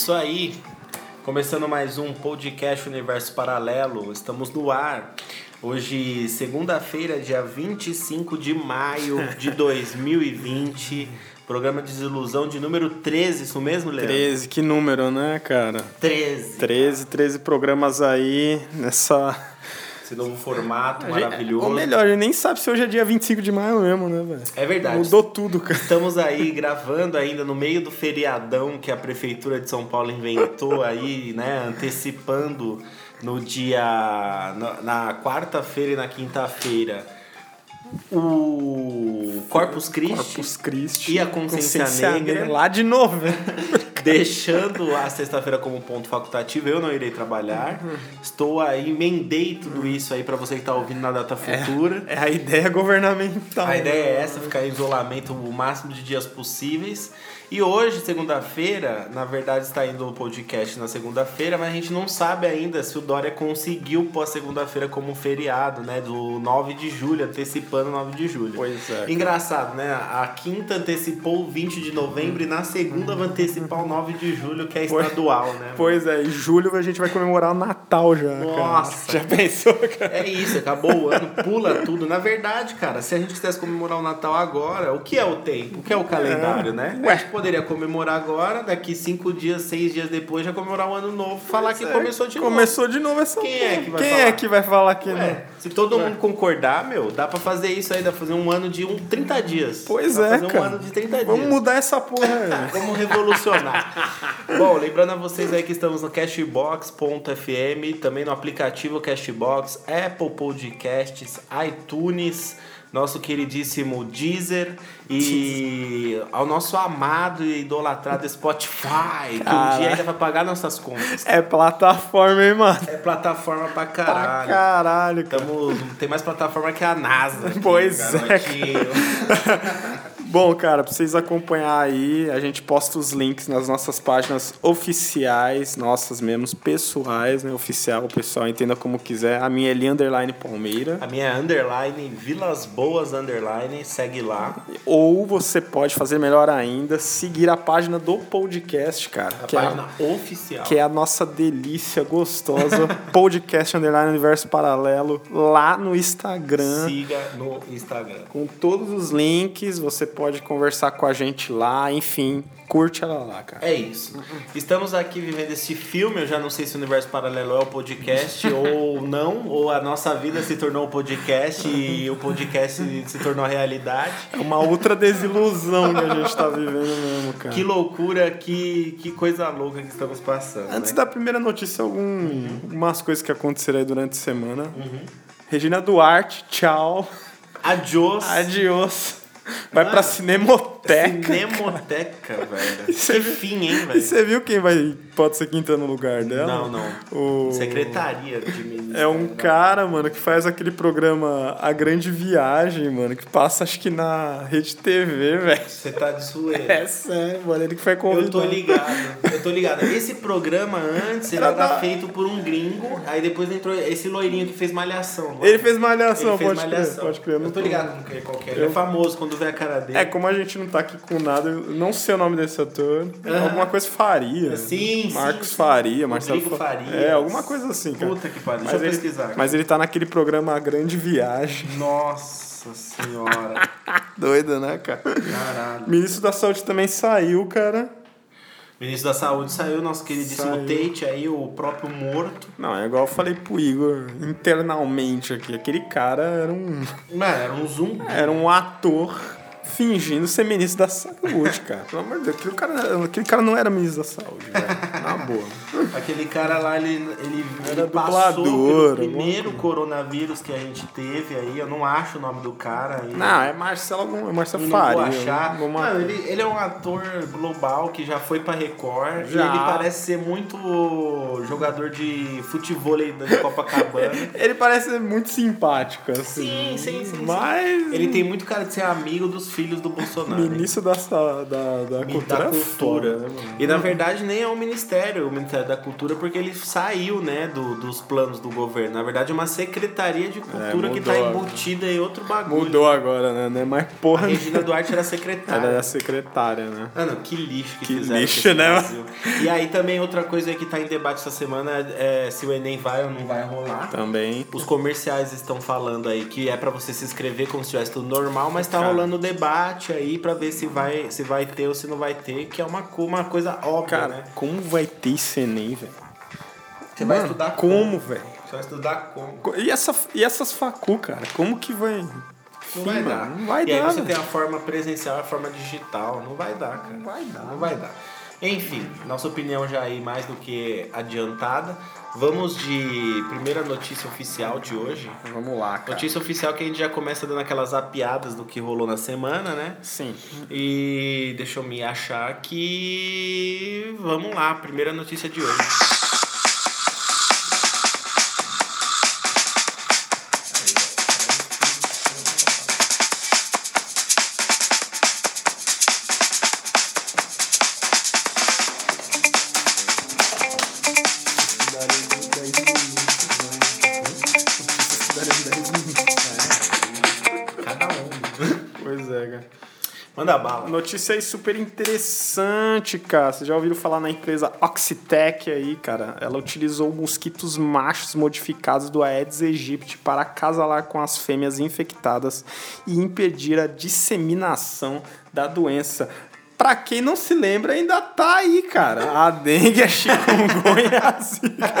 Isso aí. Começando mais um podcast Universo Paralelo. Estamos no ar. Hoje, segunda-feira, dia 25 de maio de 2020. Programa Desilusão de número 13, isso mesmo, Leandro? 13, que número, né, cara? 13. 13, 13 programas aí nessa. Esse novo formato gente- maravilhoso. Ou melhor, a gente nem sabe se hoje é dia 25 de maio mesmo, né, velho? É verdade. Mudou tudo, cara. Estamos aí gravando ainda no meio do feriadão que a Prefeitura de São Paulo inventou aí, né? Antecipando no dia. na, quarta-feira e na quinta-feira o Corpus Christi. Corpus Christi. E a Consciência Negra. Lá de novo, velho. Deixando a sexta-feira como ponto facultativo, eu não irei trabalhar. Estou aí, emendei tudo isso aí para você que está ouvindo na data futura. É a ideia governamental. A ideia é essa, ficar em isolamento o máximo de dias possíveis. E hoje, segunda-feira, na verdade está indo o podcast na segunda-feira, mas a gente não sabe ainda se o Dória conseguiu pôr a segunda-feira como um feriado, né? Do 9 de julho, antecipando o 9 de julho. Pois é, cara. Engraçado, né? A quinta antecipou o 20 de novembro e na segunda vai antecipar o 9 de julho, que é Pois- estadual, né? Pois é, em julho a gente vai comemorar o Natal já. cara. Nossa. Já pensou, cara? É isso, acabou o ano, pula tudo. Na verdade, cara, se a gente quisesse comemorar o Natal agora, o que é o tempo? O que é o calendário, né? A gente poderia comemorar agora, daqui cinco dias, seis dias depois, já comemorar o ano novo, falar que É, começou de novo. Começou de novo essa Quem é que vai Quem falar? é que vai falar que não? Ué, se todo mundo concordar, meu, dá pra fazer isso aí, dá pra fazer um ano de um 30 dias. Pois dá é, fazer cara. um ano de 30 dias. Vamos mudar essa porra, velho. Vamos revolucionar. Bom, lembrando a vocês aí que estamos no Cashbox.fm, também no aplicativo Cashbox, Apple Podcasts, iTunes, nosso queridíssimo Deezer e ao nosso amado e idolatrado Spotify, que um Caralho. dia ainda vai pagar nossas contas. É plataforma, hein, mano? É plataforma pra Pra caralho. caralho, cara. Tamo, tem mais plataforma que a NASA. aqui, Pois é, garotinho. Bom, cara, pra vocês acompanhar aí, a gente posta os links nas nossas páginas oficiais, nossas mesmo, pessoais, né? Oficial, o pessoal entenda como quiser. A minha é Li Underline Palmeira. A minha é underline, Vilas Boas underline, segue lá. Ou você pode fazer melhor ainda, seguir a página do podcast, cara. A que, é, página oficial. que é a nossa delícia gostosa, podcast Underline Universo Paralelo, lá no Instagram. Siga no Instagram. Com todos os links, você pode conversar com a gente lá, enfim, curte ela lá, cara. É isso. Estamos aqui vivendo esse filme. Eu já não sei se o Universo Paralelo é o podcast ou não, ou a nossa vida se tornou um podcast e o podcast se tornou realidade. É uma outra desilusão que a gente tá vivendo mesmo, cara. Que loucura, que, que coisa louca que estamos passando. Antes né? da primeira notícia, algum, algumas coisas que aconteceram aí durante a semana. Regina Duarte, tchau. Adios. Adiós. Vai Mano, pra Cinemoteca. Cinemoteca, velho. Que viu- fim, hein, E velho? você viu quem vai pode ser quem tá no lugar dela? Não, não. O... Secretaria de Ministério. É um cara, mano, que faz aquele programa A Grande Viagem, mano, que passa acho que na Rede TV, velho. Você tá de zoeira. É sério, mano, ele que foi convidado. Eu tô ligado, eu tô ligado. Esse programa antes ele Era da- feito por um gringo, aí depois entrou esse loirinho que fez malhação. mano. Ele fez malhação, Ele fez pode malhação. crer, pode crer. Eu tô ligado com quem qualquer. Ele é famoso quando vê a cara dele. É, como a gente não tá aqui com nada, não sei o nome desse ator. Alguma coisa Faria. Sim, sim, Marcos sim. Faria, Marcelo Rodrigo Fa- Farias. É, alguma coisa assim, cara. Puta que pariu, Mas deixa eu ele- pesquisar. Mas ele tá naquele programa A Grande Viagem. Nossa senhora. Doida, né, cara? Caralho. Ministro da Saúde também saiu, cara. Ministro da Saúde saiu, nosso queridíssimo Saiu. Tate aí, o próprio morto. Não, é igual eu falei pro Igor internamente aqui. Aquele cara era um, Mano, era um zumbi. era um ator fingindo ser ministro da saúde, cara. Pelo amor de Deus, aquele cara, aquele cara não era ministro da saúde, velho. Na boa. Aquele cara lá, ele, ele, Era ele passou pelo primeiro coronavírus que a gente teve aí. Eu não acho o nome do cara aí. Não, é Marcelo, é Marcelo Não Faria. vou achar. alguma- Mano, ele, ele é um ator global que já foi pra Record. Já. E ele parece ser muito jogador de futebol aí de Copacabana. Ele parece ser muito simpático, assim. Sim, sim, sim, sim. Mas. Ele tem muito cara de ser amigo dos filhos filhos do Bolsonaro. Ministro da, da, da, da cultura. é cultura. foda, né, e na verdade nem é um ministério, o Ministério da Cultura, porque ele saiu, né, do, dos planos do governo. Na verdade é uma secretaria de cultura que mudou tá agora. embutida em outro bagulho. Mudou agora, né? Não é mais A porra. Regina Duarte era Ela secretária. era secretária, né? Mano, que lixo que, Que fizeram lixo, né? Brasil. E aí também outra coisa que tá em debate essa semana é se o Enem vai ou não vai rolar. Também. Os comerciais estão falando aí que é pra você se inscrever como se tivesse tudo normal, mas tá Cara. rolando debate aí pra ver se vai, se vai ter ou se não vai ter, que é uma, uma coisa óbvia, Cara, né? como vai ter esse Enem, velho? Você vai estudar como, velho? Você vai estudar como? Co- E, essa, e essas facu, cara? Como que vai. Não vai dar. Não vai e dar. aí você velho. tem a forma presencial e a forma digital. Não vai dar, cara. Não vai dar. Não vai dar. Enfim, nossa opinião já aí mais do que adiantada. Vamos de primeira notícia oficial de hoje. Vamos lá, cara. Notícia oficial que a gente já começa dando aquelas apiadas do que rolou na semana, né? Sim. E deixa eu me achar aqui. Vamos lá, primeira notícia de hoje. Manda bala. Notícia aí super interessante, cara. Vocês já ouviram falar na empresa Oxitec aí, cara? Ela utilizou mosquitos machos modificados do Aedes aegypti para acasalar com as fêmeas infectadas e impedir a disseminação da doença. Pra quem não se lembra, ainda tá aí, cara. A dengue, a chikungunya, a zika.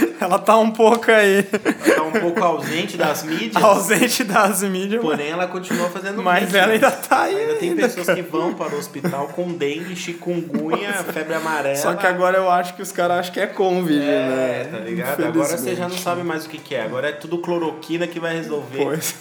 Ela tá um pouco aí Tá um pouco ausente das mídias. ausente das mídias, Porém, ela continua fazendo mas vídeo. ela ainda tá aí. Ainda tem ainda, pessoas cara. que vão para o hospital com dengue, chikungunya, febre amarela. Só que agora eu acho que os caras acham que é Covid, É, né? tá ligado? Agora você já não sabe mais o que, que é. Agora é tudo cloroquina que vai resolver. Pois.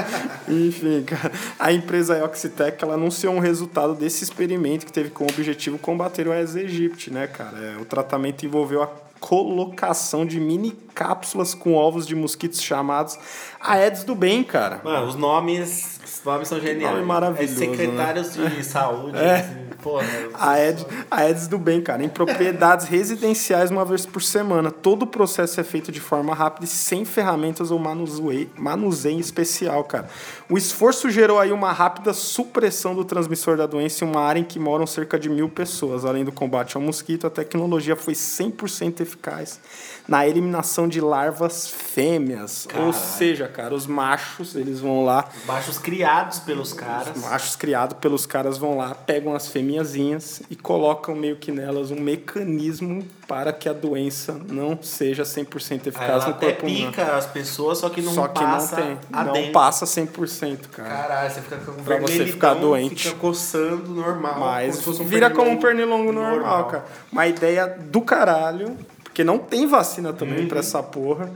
Enfim, cara. A empresa Oxitec ela anunciou um resultado desse experimento que teve como objetivo combater o Aedes aegypti, né, cara? É, o tratamento envolveu a colocação de mini cápsulas com ovos de mosquitos chamados Aedes do bem, cara. Mano, os nomes, os nomes são geniais. Nome maravilhoso, É secretários de saúde. É. assim, porra. Aedes, Aedes do bem, cara, em propriedades residenciais uma vez por semana. Todo o processo é feito de forma rápida e sem ferramentas ou manuseio, manuseio especial, cara. O esforço gerou aí uma rápida supressão do transmissor da doença em uma área em que moram cerca de mil pessoas. Além do combate ao mosquito, a tecnologia foi 100% eficaz na eliminação de larvas fêmeas. Ou Caralho. seja, cara, os machos, eles vão lá Baixos criados pelos caras. os machos criados pelos caras vão lá, pegam as fêmeazinhas e colocam meio que nelas um mecanismo para que a doença não seja 100% Aí eficaz ela no até corpo humano. pica as pessoas, só que não Só que passa não tem, não dengue. passa 100%, cara. Caralho, você fica com Pra você ficar doente. Fica coçando normal. como Mas fosse um vira como um pernilongo pernilongo normal, cara. Uma ideia do caralho, porque não tem vacina também Uhum. pra essa porra.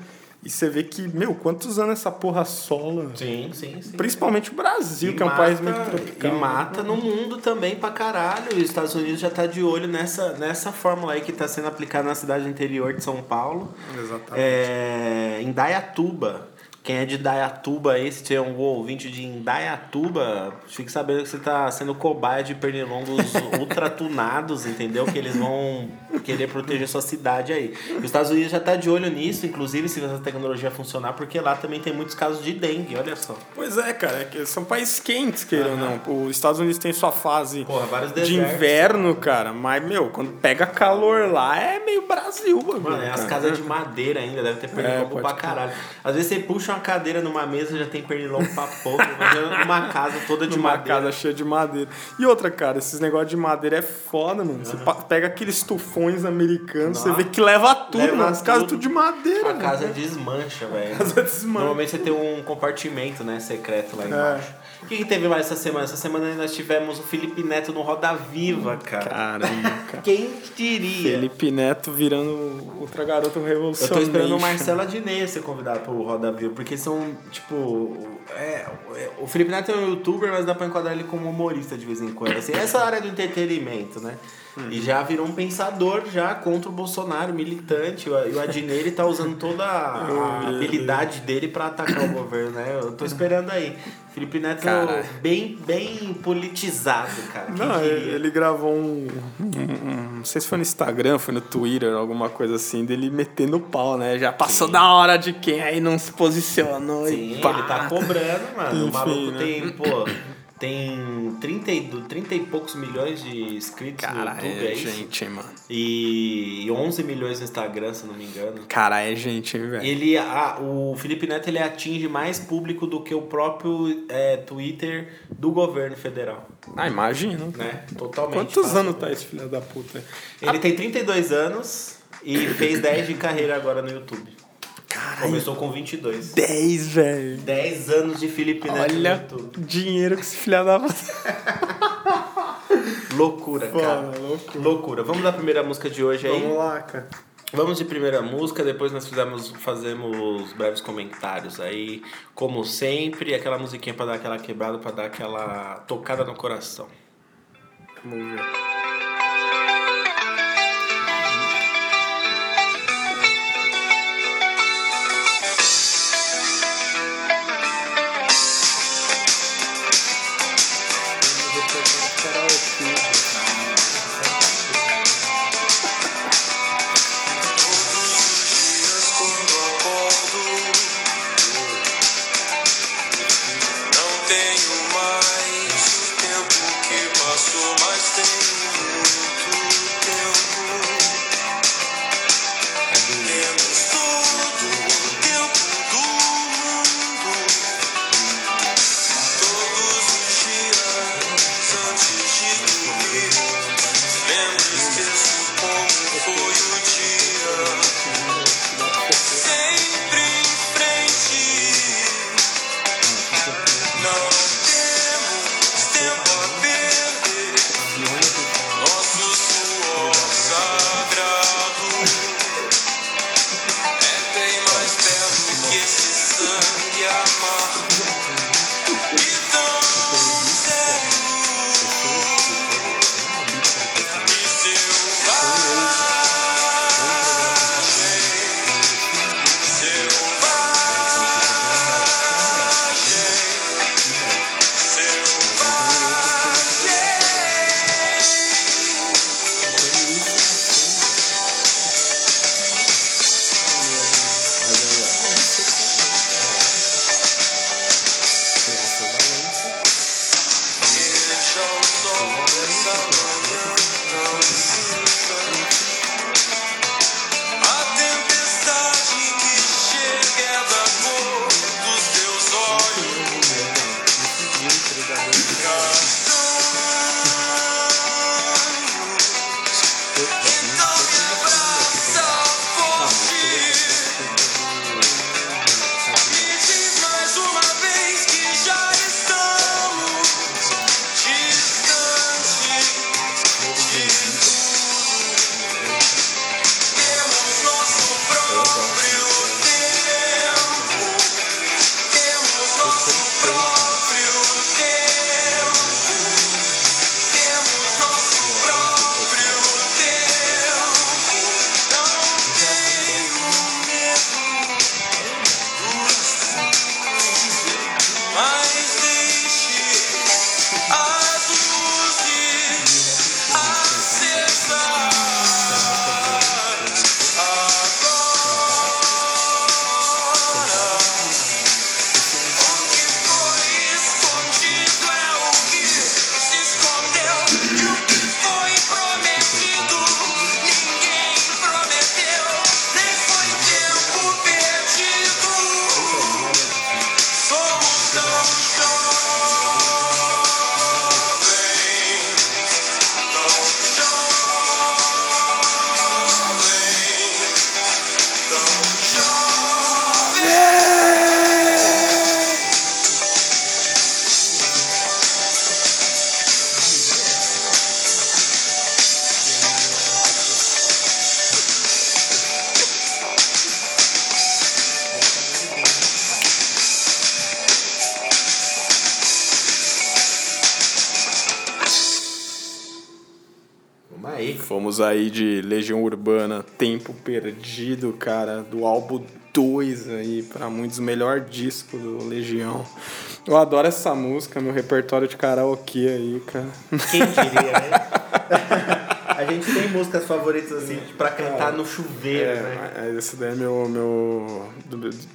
E você vê que, meu, quantos anos essa porra sola? Sim, sim, sim. Principalmente o Brasil, E que é um mata- país muito tropical. E né? mata no mundo também pra caralho. E os Estados Unidos já tá de olho nessa, nessa fórmula aí que tá sendo aplicada na cidade interior de São Paulo. Exatamente. É, em Dayatuba. Quem é de Dayatuba aí, se tiver um ouvinte de Indaiatuba, fique sabendo que você tá sendo cobaia de pernilongos ultratunados, entendeu? Que eles vão querer proteger sua cidade aí. E os Estados Unidos já tá de olho nisso, inclusive se essa tecnologia funcionar, porque lá também tem muitos casos de dengue, olha só. Pois é, cara, é que são países quentes, queira ou não. Os Estados Unidos tem sua fase Porra, de inverno, cara, mas, meu, quando pega calor lá, é meio Brasil, bagulho, Mano, é as casas de madeira ainda, deve ter pernilongo pode pra caralho. Às vezes você puxa uma cadeira numa mesa já tem pernilongo pra pouco. Imagina uma casa toda de madeira. casa cheia de madeira. E outra, cara, esses negócios de madeira é foda, mano. Você pa- pega aqueles tufões americanos, você Nossa. vê que leva tudo, Leva mano. As casas tudo. de madeira. A casa mano. desmancha, velho. casa desmancha. Normalmente você tem um compartimento, né, secreto lá É. O que, que teve mais essa semana? Essa semana nós tivemos o Felipe Neto no Roda Viva, cara. Caramba, cara. Quem diria? Felipe Neto virando outra garota Eu revolucionária. tô esperando o Marcelo Adnet ser convidado pro Roda Viva, porque são, tipo. É, o Felipe Neto é um youtuber, mas dá pra enquadrar ele como humorista de vez em quando. Assim, essa área do entretenimento, né? E já virou um pensador já contra o Bolsonaro, militante. E o Adnet ele tá usando toda a, habilidade dele pra atacar o governo, né? Eu tô esperando aí. Felipe Neto Cara. bem, bem politizado, cara. Quem Não, diria? ele gravou um, um- um- Não sei se foi no Instagram, foi no Twitter, alguma coisa assim, dele metendo pau, né? Já passou da hora de quem aí não se posicionou Sim, e pá. ele tá cobrando, mano. o Enfim, maluco né? tem, pô, tem 30 e, do- 30 e poucos milhões de inscritos Cara, no YouTube, é, é gente, mano. E 11 milhões no Instagram, se não me engano. Cara, é gente, hein, velho. Ele, a, o Felipe Neto ele atinge mais público do que o próprio é, Twitter do governo federal, Ah, imagina. né? Totalmente. Quantos anos tá esse filho da puta? Ele tem 32 anos e fez 10 de carreira agora no YouTube. Caralho, Começou com 22. 10, velho. 10 anos de Felipe Neto Olha o dinheiro que esse filho da puta. Loucura, cara. loucura. Loucura. Vamos dar a primeira música de hoje aí? Vamos lá, cara. Vamos de primeira música, depois nós fizemos, fazemos breves comentários aí, como sempre, aquela musiquinha pra dar aquela quebrada, pra dar aquela tocada no coração. Vamos ver. Dias Fomos aí de Legião Urbana, Tempo Perdido, cara, do álbum 2 aí, pra muitos, o melhor disco do Legião. Eu adoro essa música, meu repertório de karaokê aí, cara. Quem diria, né? A gente tem músicas favoritas assim pra cantar no chuveiro, É, né? mas esse daí é meu. meu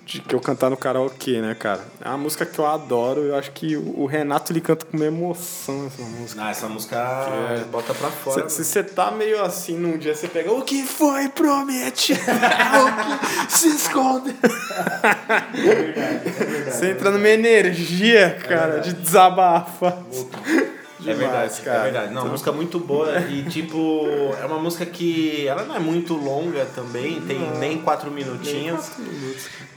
de que eu cantar no karaokê, né, cara? É uma música que eu adoro. Eu acho que o Renato ele canta com uma emoção essa música. Ah, essa música É. bota pra fora. Se se você tá meio assim num dia, você pega o que foi promete, o que se esconde. Você entra numa energia, cara, de desabafa. É verdade, Demais, cara. é verdade. Não, música muito boa e tipo, é uma música que ela não é muito longa também, tem nem quatro minutinhos.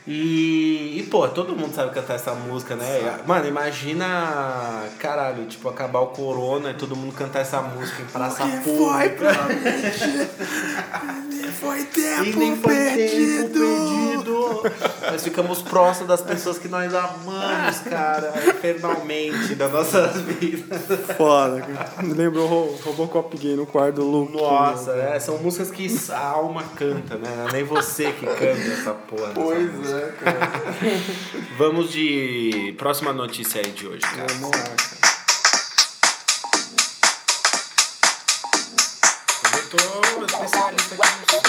E, e, pô, todo mundo sabe cantar essa música, né? Mano, imagina, caralho, tipo, acabar o corona e todo mundo cantar essa música em praça pública. Foi E tempo nem foi tempo perdido. Nós ficamos próximos das pessoas que nós amamos, cara, infernalmente, das nossas vidas. Foda. Me lembrou Ro- Robocop gay no quarto do Luke. Nossa, é, são músicas que a alma canta, né? Não é nem você que canta essa porra. música. é, cara. Vamos de próxima notícia aí de hoje, cara. Vamos lá, cara. Eu tô especialista aqui no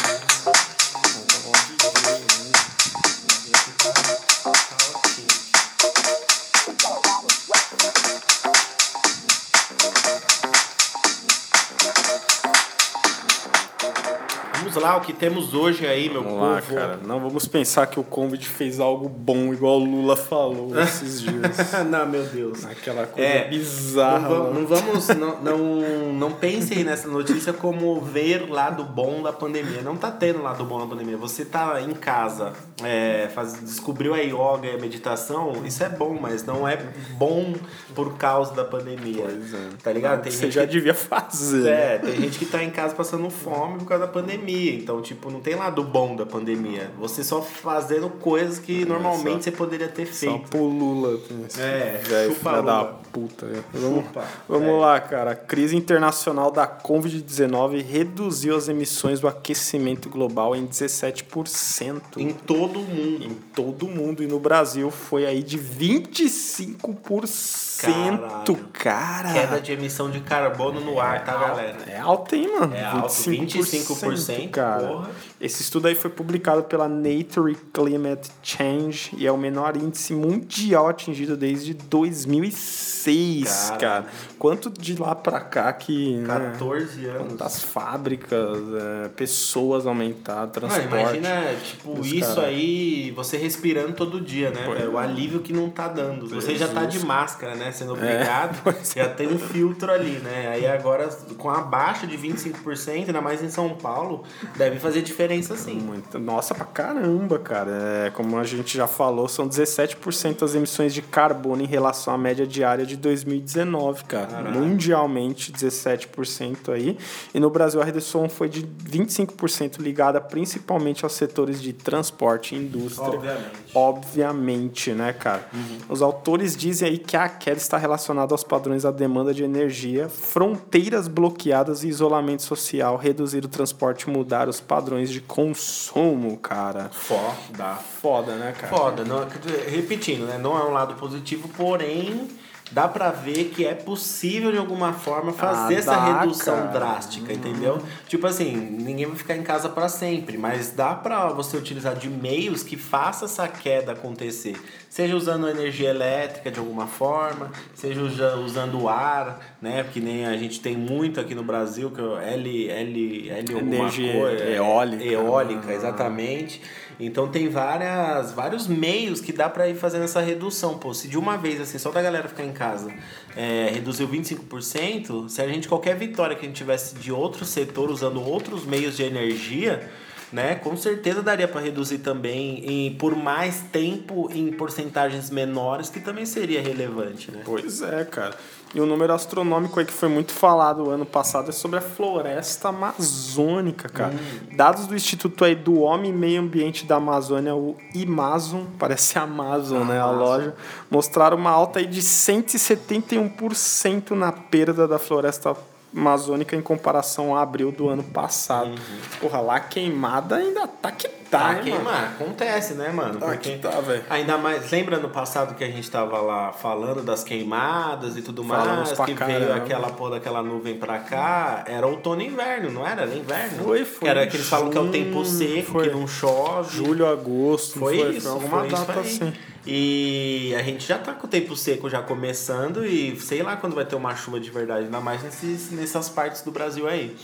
Vamos lá, o que temos hoje aí, meu Vamos povo. lá, cara. Não vamos pensar que o Convid fez algo bom, igual o Lula falou esses dias. não, meu Deus. Aquela coisa É, bizarra. Não, lá. não vamos, não, não, não pensem nessa notícia como ver lado bom da pandemia. Não tá tendo lado bom da pandemia. Você tá em casa, é, faz, descobriu a yoga e a meditação, isso é bom, mas não é bom por causa da pandemia. Pois é. Tá ligado? Tem Você já que- devia fazer. é, tem gente que tá em casa passando fome por causa da pandemia. Então, tipo, não tem lado bom da pandemia. Você só fazendo coisas que normalmente só- você poderia ter Só feito. pro Lula. tem esse É, velho chupa filha da Lula. puta. é. Vamos, Chupa, vamos velho. lá, cara. A crise internacional da Covid-19 reduziu as emissões do aquecimento global em 17%. Em todo o mundo. em todo mundo e no Brasil foi aí de 25%, cara. Queda de emissão de carbono no ar, tá, galera? É alto, hein, mano? É alto, 25%, cara. porra. Esse estudo aí foi publicado pela Nature Climate Change e é o menor índice mundial atingido desde 2006, Caralho. cara. Quanto de lá pra cá que... né, 14 anos. das fábricas, é, pessoas aumentaram, transporte. imagina, tipo, isso cara- aí, você respirando todo dia, né? Pois? O é. alívio que não tá dando. Você já tá de Jesus. máscara, né? Sendo obrigado, pois já tem um filtro ali, né? Aí agora, com a baixa de 25%, ainda mais em São Paulo, deve fazer diferença sim. Muito. Nossa, pra caramba, cara. É, como a gente já falou, são 17% das emissões de carbono em relação à média diária de 2019, cara. Mundialmente, 17% aí. E no Brasil, a redução foi de 25% ligada principalmente aos setores de transporte e indústria. Obviamente. Obviamente, né, cara? Os autores dizem aí que a queda está relacionada aos padrões da demanda de energia, fronteiras bloqueadas e isolamento social, reduzir o transporte e mudar os padrões de consumo, cara. Foda. Foda, né, cara? Foda, não, repetindo, né? Não é um lado positivo, porém dá pra ver que é possível de alguma forma fazer Ah, essa dá, redução cara. drástica, entendeu? Tipo assim, ninguém vai ficar em casa pra sempre, mas dá pra você utilizar de meios que faça essa queda acontecer. Seja usando energia elétrica de alguma forma, seja usa- usando o ar, né? Porque nem a gente tem muito aqui no Brasil, que é L, L, L alguma Energia coisa. eólica. Eólica, Ah. Então tem várias, vários meios que dá pra ir fazendo essa redução. Pô, se de uma vez, assim, só da galera ficar em casa, é, reduziu 25%, se a gente, qualquer vitória que a gente tivesse de outro setor usando outros meios de energia, né, com certeza daria pra reduzir também em, por mais tempo em porcentagens menores, que também seria relevante, né? Pois é, cara. E o número astronômico aí que foi muito falado ano passado é sobre a floresta amazônica, cara. Dados do Instituto aí do Homem e Meio Ambiente da Amazônia, o Amazon, parece Amazon, né, a Amazon. loja, mostraram uma alta aí de 171% na perda da floresta amazônica em comparação a abril do ano passado. Porra, lá queimada ainda tá que tá, Tá, queimar. mano? Acontece, né, mano? Tá Porque que tá, velho. ainda mais. Lembra no passado que a gente tava lá falando das queimadas e tudo Falamos mais? Que veio caramba. aquela porra daquela nuvem pra cá. Era outono e inverno, não era? Era inverno. Foi, foi. Era que eles falam que é o tempo seco, foi. que não chove. Julho, agosto, Foi, foi, isso, foi alguma foi isso data aí. assim. E a gente já tá com o tempo seco já começando e sei lá quando vai ter uma chuva de verdade, ainda mais nesses, nessas partes do Brasil aí.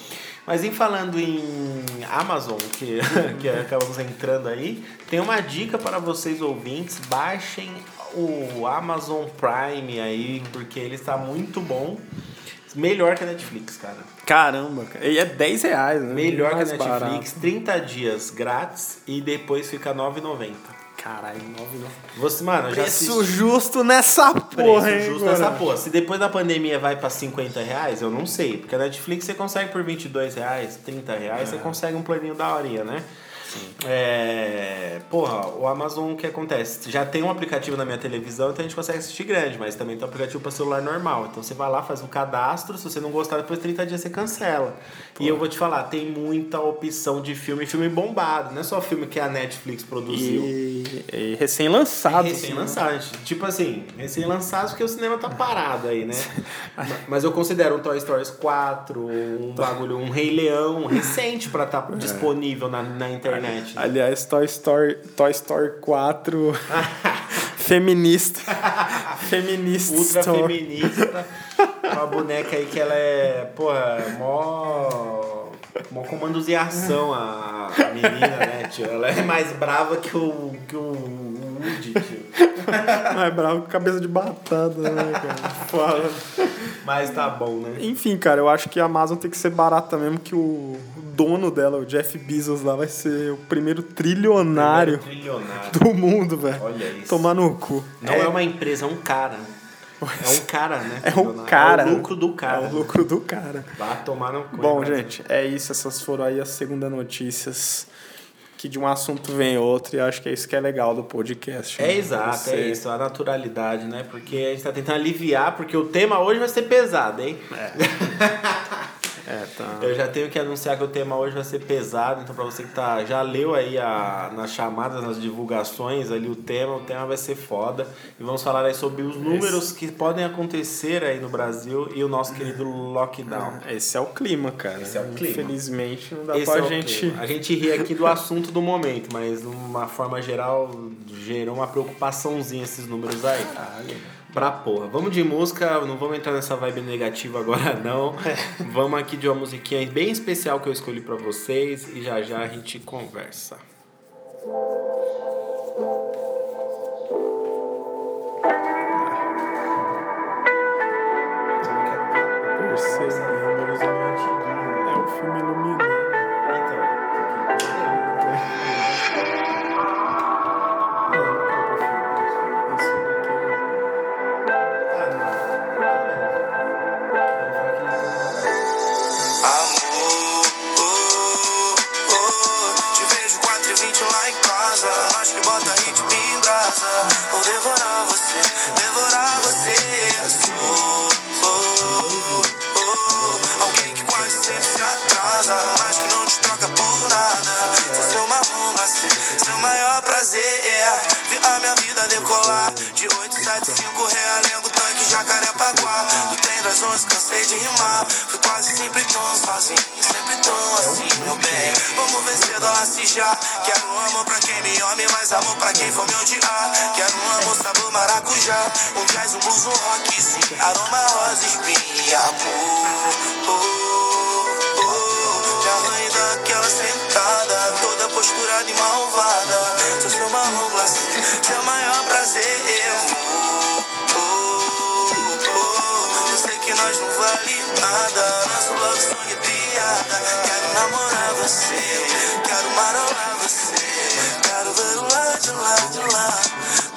Mas em falando em Amazon, que, que acabamos entrando aí, tem uma dica para vocês ouvintes, baixem o Amazon Prime aí, porque ele está muito bom. Melhor que a Netflix, cara. Caramba, cara. E é 10 reais, né? Melhor que a Netflix, barato. 30 dias grátis e depois fica R$ 9,90. Caralho, 9 Você, mano, eu já Preço assisti. justo nessa porra, Preço hein, justo mano? nessa porra. Se depois da pandemia vai pra 50 reais, eu não sei. Porque a Netflix você consegue por 22 reais, 30 reais, você consegue um planinho da horinha, né? É, porra, o Amazon o que acontece? Já tem um aplicativo na minha televisão, então a gente consegue assistir grande, mas também tem um aplicativo para celular normal. Então você vai lá, faz um cadastro, se você não gostar, depois de 30 dias você cancela. E eu vou te falar, tem muita opção de filme, filme bombado, não é só filme que a Netflix produziu. E, recém-lançado. Recém-lançado. Tipo assim, recém-lançados porque o cinema tá parado aí, né? Mas eu considero um Toy Story 4, um bagulho, um Rei Leão recente pra estar disponível na, na internet. Aliás, Toy Story, Toy Story 4 feminista. feminista Ultra feminista. Uma boneca aí que ela é, porra, mó. Mó comandos e ação a, a menina, né, tio? Ela é mais brava que o, que o Woody, tio. Mais bravo com cabeça de batata, né, cara? Foda. Mas tá bom, né? Enfim, cara, eu acho que a Amazon tem que ser barata mesmo, que o dono dela, o Jeff Bezos lá, vai ser o primeiro trilionário Trilionário. do mundo, velho. Olha isso. Tomar no cu. Não é, uma empresa, é um cara. É um cara, né? É um cara. É o lucro do cara. É o lucro do cara. Vai tomar no cu. Bom, gente, é isso. Essas foram aí as segundas notícias. Que de um assunto vem outro, e acho que é isso que é legal do podcast. É né? exato, Você- é isso, a naturalidade, né? Porque a gente tá tentando aliviar, porque o tema hoje vai ser pesado, hein? É, tá. Eu já tenho que anunciar que o tema hoje vai ser pesado, então pra você que tá, já leu aí a, nas chamadas, nas divulgações ali o tema, o tema vai ser foda. E vamos falar aí sobre os números que podem acontecer aí no Brasil e o nosso querido lockdown. Esse é o clima, cara. Esse é o clima. Infelizmente, não dá Esse pra é gente. clima. A gente ri aqui do assunto do momento, mas de uma forma geral gerou uma preocupaçãozinha esses números aí. Pra porra. Vamos de música, não vamos entrar nessa vibe negativa agora não. vamos aqui de uma musiquinha bem especial que eu escolhi pra vocês e já já a gente conversa. Percebemos É o filme iluminado. De 875 realengo tanque Jacarepaguá. Do trem das 11 cansei de rimar. Fui quase sempre tão sozinho, sempre tão assim, meu bem. Vamos vencer, dólar se já. Quero amor pra quem me ama, e mais amor pra quem for me odiar. Quero amor sabor maracujá. Um jazz, um blues, um rock, sim. Aroma rosa, espinha, amor. Oh, oh, já mãe daquela sentada, toda posturada e malvada. Sou seu marrom glacê, seu maior prazer. Oh, oh, oh, eu sei que nós não vale nada. Nosso love song é piada. Quero namorar você, quero marolar você. Quero ver o lado de lá, de lá.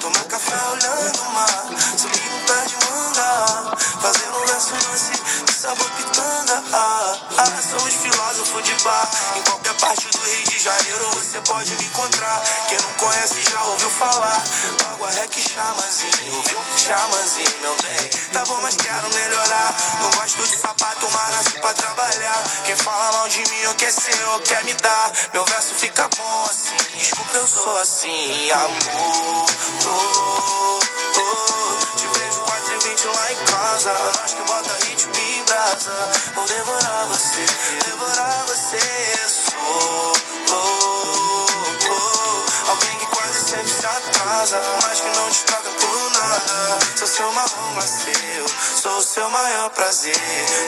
Tomar café olhando o mar. Subir no pé de manga. Fazendo um verso lance sabor pitanga. Ah, ah, somos filósofos de bar. Em qualquer parte do Rio de Janeiro você pode me encontrar. Quem não conhece já ouviu falar. Água rec chamazinho, viu? Chamazinho, meu bem. Tá bom, mas quero melhorar. Não gosto de sapato, mas nasci pra trabalhar. Quem fala mal de mim ou quer ser ou quer me dar. Meu verso fica bom assim. Desculpa, eu sou assim, amor. Oh, oh. Te vejo 4 e 20 lá em casa. Nós que bota ritmo brasa. Vou devorar você, devorar você. Sou louco. Alguém que quase sempre se atrasa. Mas que não te troca por nada. Sou seu marrom seu, sou o seu maior prazer.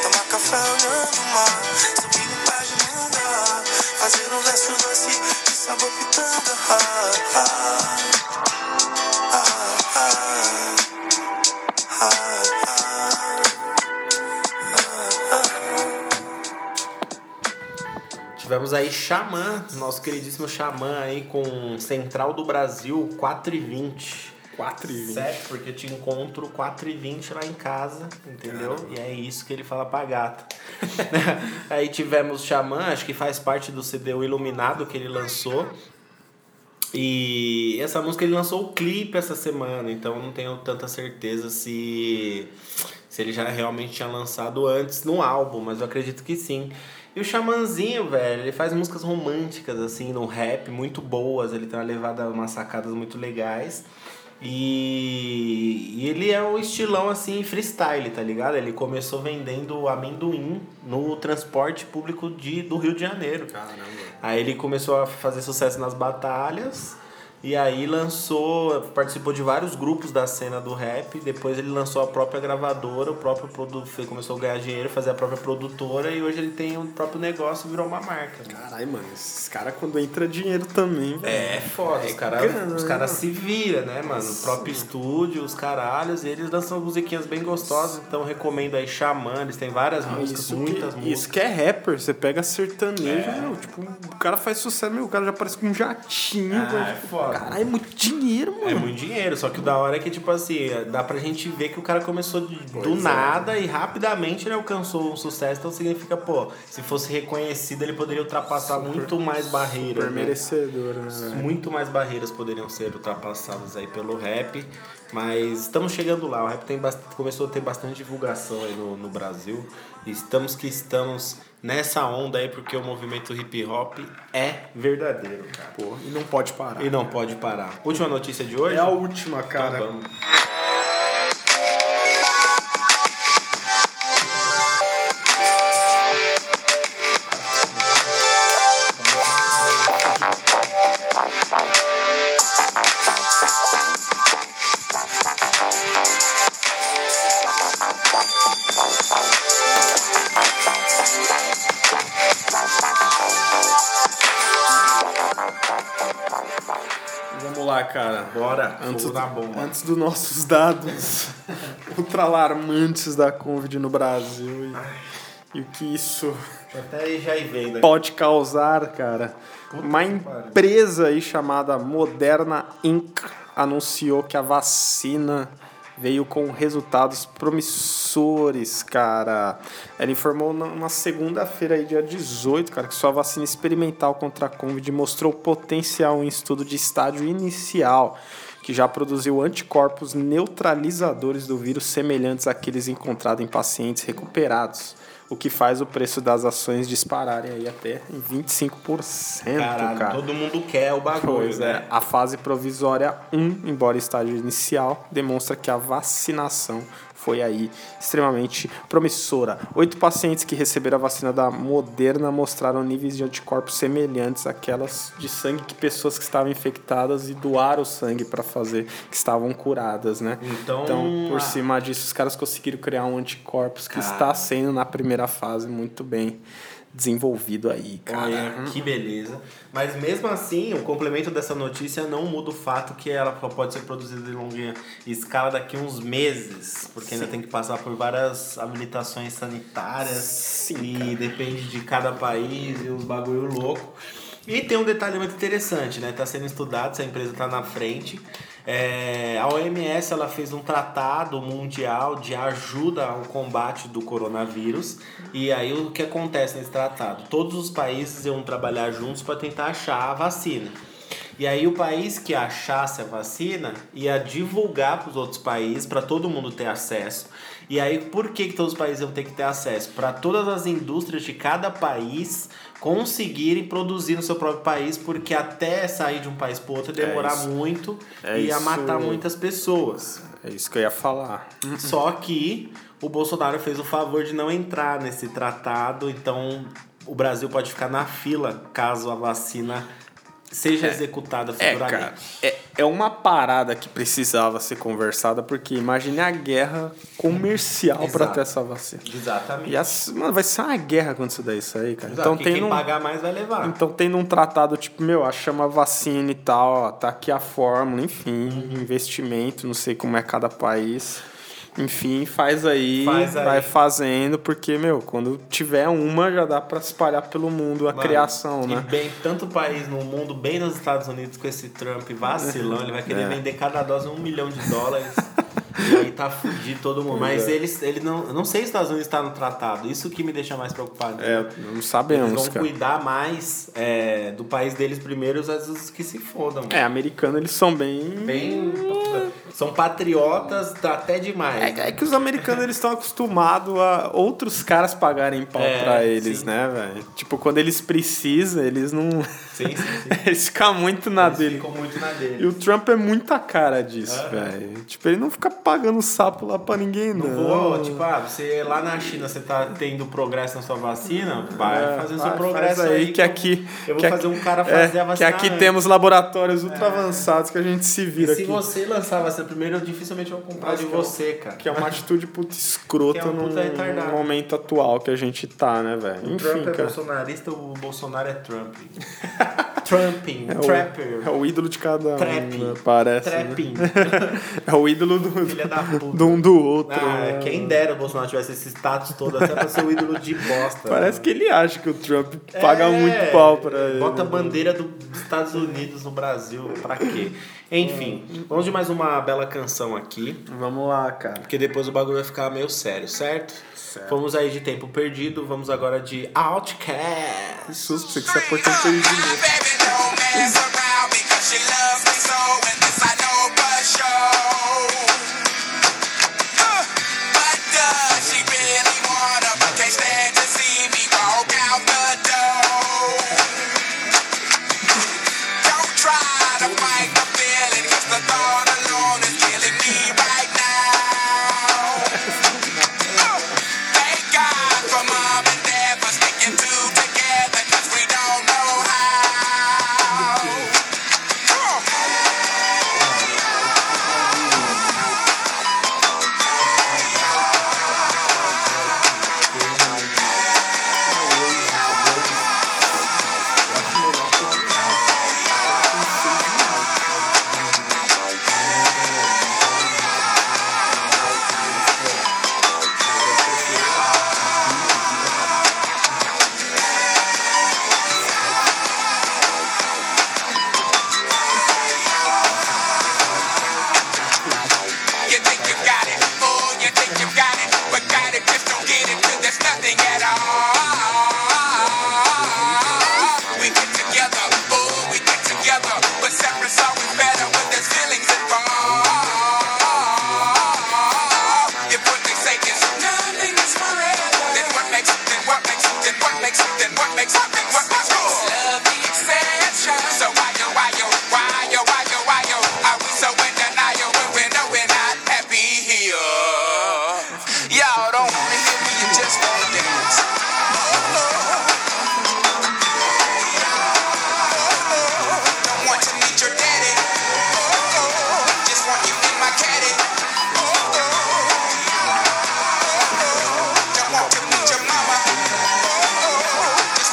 Tomar café olhando o mar. Subir em página andar. Fazer um verso doce de sabor pitanga. Ah, Tivemos aí Xamã, nosso queridíssimo Xamã aí com Central do Brasil 4 e 20. 4 e 20. Certo, porque te encontro 4 e 20 lá em casa, entendeu? E é isso que ele fala pra gata. Aí tivemos Xamã, acho que faz parte do CD O Iluminado que ele lançou. E essa música ele lançou o clipe essa semana, então não tenho tanta certeza se, se ele já realmente tinha lançado antes no álbum, mas eu acredito que sim. E o Xamanzinho, velho, ele faz músicas românticas, assim, no rap, muito boas, ele tem uma levada, umas sacadas muito legais. E, e ele é um estilão assim freestyle, tá ligado? Ele começou vendendo amendoim no transporte público de, do Rio de Janeiro. Caramba. Aí ele começou a fazer sucesso nas batalhas e aí lançou, participou de vários grupos da cena do rap. Depois ele lançou a própria gravadora, o próprio produto, começou a ganhar dinheiro, fazer a própria produtora e hoje ele tem o próprio negócio, virou uma marca. Caralho, mano, esses caras quando entra dinheiro também, velho. É foda, os caras grana, os né, cara se viram, né, mano? O próprio estúdio, os caralhos, e eles lançam musiquinhas bem gostosas, então recomendo aí Xamã, eles têm várias músicas, Isso muitas que, músicas. Isso que é rapper, você pega sertanejo, É. meu, tipo, o cara faz sucesso, meu, o cara já parece com um jatinho. Ah, é foda. Caralho, é muito dinheiro, mano. É muito dinheiro, só que o da hora é que, tipo assim, dá pra gente ver que o cara começou de- do é. nada e rapidamente ele alcançou um sucesso, então significa, pô, se fosse reconhecido ele poderia ultrapassar muito mais barreiras. Super né? merecedor, né? Muito mais barreiras poderiam ser ultrapassadas aí pelo rap, mas estamos chegando lá. O rap tem bast- começou a ter bastante divulgação aí no, no Brasil. E estamos que estamos nessa onda aí porque o movimento hip hop é verdadeiro, cara. E não pode parar. E não pode parar. Última notícia de hoje? É a última, cara. Então. Vamos Bora, Antes, na bomba. antes dos nossos dados ultralarmantes da Covid no Brasil e, e o que isso até já vendo pode causar, cara. Puta Uma empresa aí chamada Moderna Inc. anunciou que a vacina veio com resultados promissores, cara. Ela informou na- segunda-feira, dia 18, cara, que sua vacina experimental contra a Covid mostrou potencial em estudo de estágio inicial, que já produziu anticorpos neutralizadores do vírus semelhantes àqueles encontrados em pacientes recuperados. O que faz o preço das ações dispararem aí até em 25%, Caralho, cara. todo mundo quer o bagulho, Pois é, né? a fase provisória 1, embora estágio inicial, demonstra que a vacinação foi aí extremamente promissora. Oito pacientes que receberam a vacina da Moderna mostraram níveis de anticorpos semelhantes àquelas de sangue que pessoas que estavam infectadas e doaram o sangue para fazer que estavam curadas, né? Então, por a- cima disso, os caras conseguiram criar um anticorpos que Cara. está sendo na primeira fase muito bem desenvolvido aí, cara. Olha, que beleza. Mas mesmo assim, o complemento dessa notícia não muda o fato que ela só pode ser produzida em longa escala daqui a uns meses, porque ainda tem que passar por várias habilitações sanitárias Sim, e depende de cada país e uns bagulho louco. E tem um detalhe muito interessante, né? Está sendo estudado, essa empresa está na frente. É, a OMS ela fez um tratado mundial de ajuda ao combate do coronavírus. E aí o que acontece nesse tratado? Todos os países iam trabalhar juntos para tentar achar a vacina. E aí o país que achasse a vacina ia divulgar para os outros países, para todo mundo ter acesso. E aí por que, que todos os países iam ter que ter acesso? Para todas as indústrias de cada país conseguirem produzir no seu próprio país, porque até sair de um país para outro ia demorar isso. muito É e ia matar muitas pessoas. É isso que eu ia falar. Só que o Bolsonaro fez o favor de não entrar nesse tratado, então o Brasil pode ficar na fila caso a vacina seja executada É, futuramente. cara, é, é uma parada que precisava ser conversada, porque imagine a guerra comercial pra Exato. ter essa vacina. Exatamente. E as, mano, vai ser uma guerra quando isso daí sair, cara. Exato, então tem quem um, pagar mais vai levar. então tem um tratado tipo, meu, chama vacina e tal, ó, tá aqui a fórmula, enfim, investimento, não sei como é cada país. Enfim, faz aí, Faz aí. vai fazendo, porque, meu, quando tiver uma, já dá pra espalhar pelo mundo a Mano, criação, e né? bem, tanto país no mundo, bem nos Estados Unidos, com esse Trump vacilão, ele vai querer É. vender cada dose um milhão de dólares. e aí tá fudido todo mundo. Mas é. eles, ele não. Não sei se os Estados Unidos está no tratado. Isso que me deixa mais preocupado. É, não Eles sabemos, vão cara. cuidar mais é, do país deles primeiro, às vezes que se fodam. É, americano eles são bem. Bem. São patriotas até demais. É, é que os americanos eles estão acostumados a outros caras pagarem pau É, pra eles, sim. né, velho? Tipo, quando eles precisam, eles não. Sim, sim, sim. eles ficam muito na Eles dele. ficam muito na E dele. o Trump é muita cara disso, velho. Tipo, ele não fica pagando sapo lá pra ninguém, não. Não vou, tipo, ah, você lá na China, você tá tendo progresso na sua vacina, vai É, fazer vai, seu progresso faz aí, que eu- aqui. Eu vou que fazer aqui- um cara é, fazer a Que vacina. aqui antes. temos laboratórios ultra avançados que a gente se E vira se aqui. você lançar a vacina primeiro, eu dificilmente vou comprar Acho de que é você, cara. Que é uma atitude puta escrota Que é um puta retardado. no momento atual que a gente tá, né, velho? O Enfim, Trump é cara. bolsonarista, o Bolsonaro é Trump. Trumping, É o, trapper, é o ídolo de cada um, né? Parece. né? trapping. É o ídolo do, Filha da puta. de um do outro. Ah, quem dera o Bolsonaro tivesse esse status todo, até pra ser o ídolo de bosta. Parece que ele acha que o Trump paga É, muito pau pra ele. Bota a bandeira do- dos Estados Unidos no Brasil, pra quê? Enfim, vamos de mais uma bela canção aqui, Vamos lá, cara. porque depois o bagulho vai ficar meio sério, certo? Certo. Fomos aí de tempo perdido, vamos agora de Outcast. Que susto, você que se aportou perdido.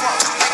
fuck.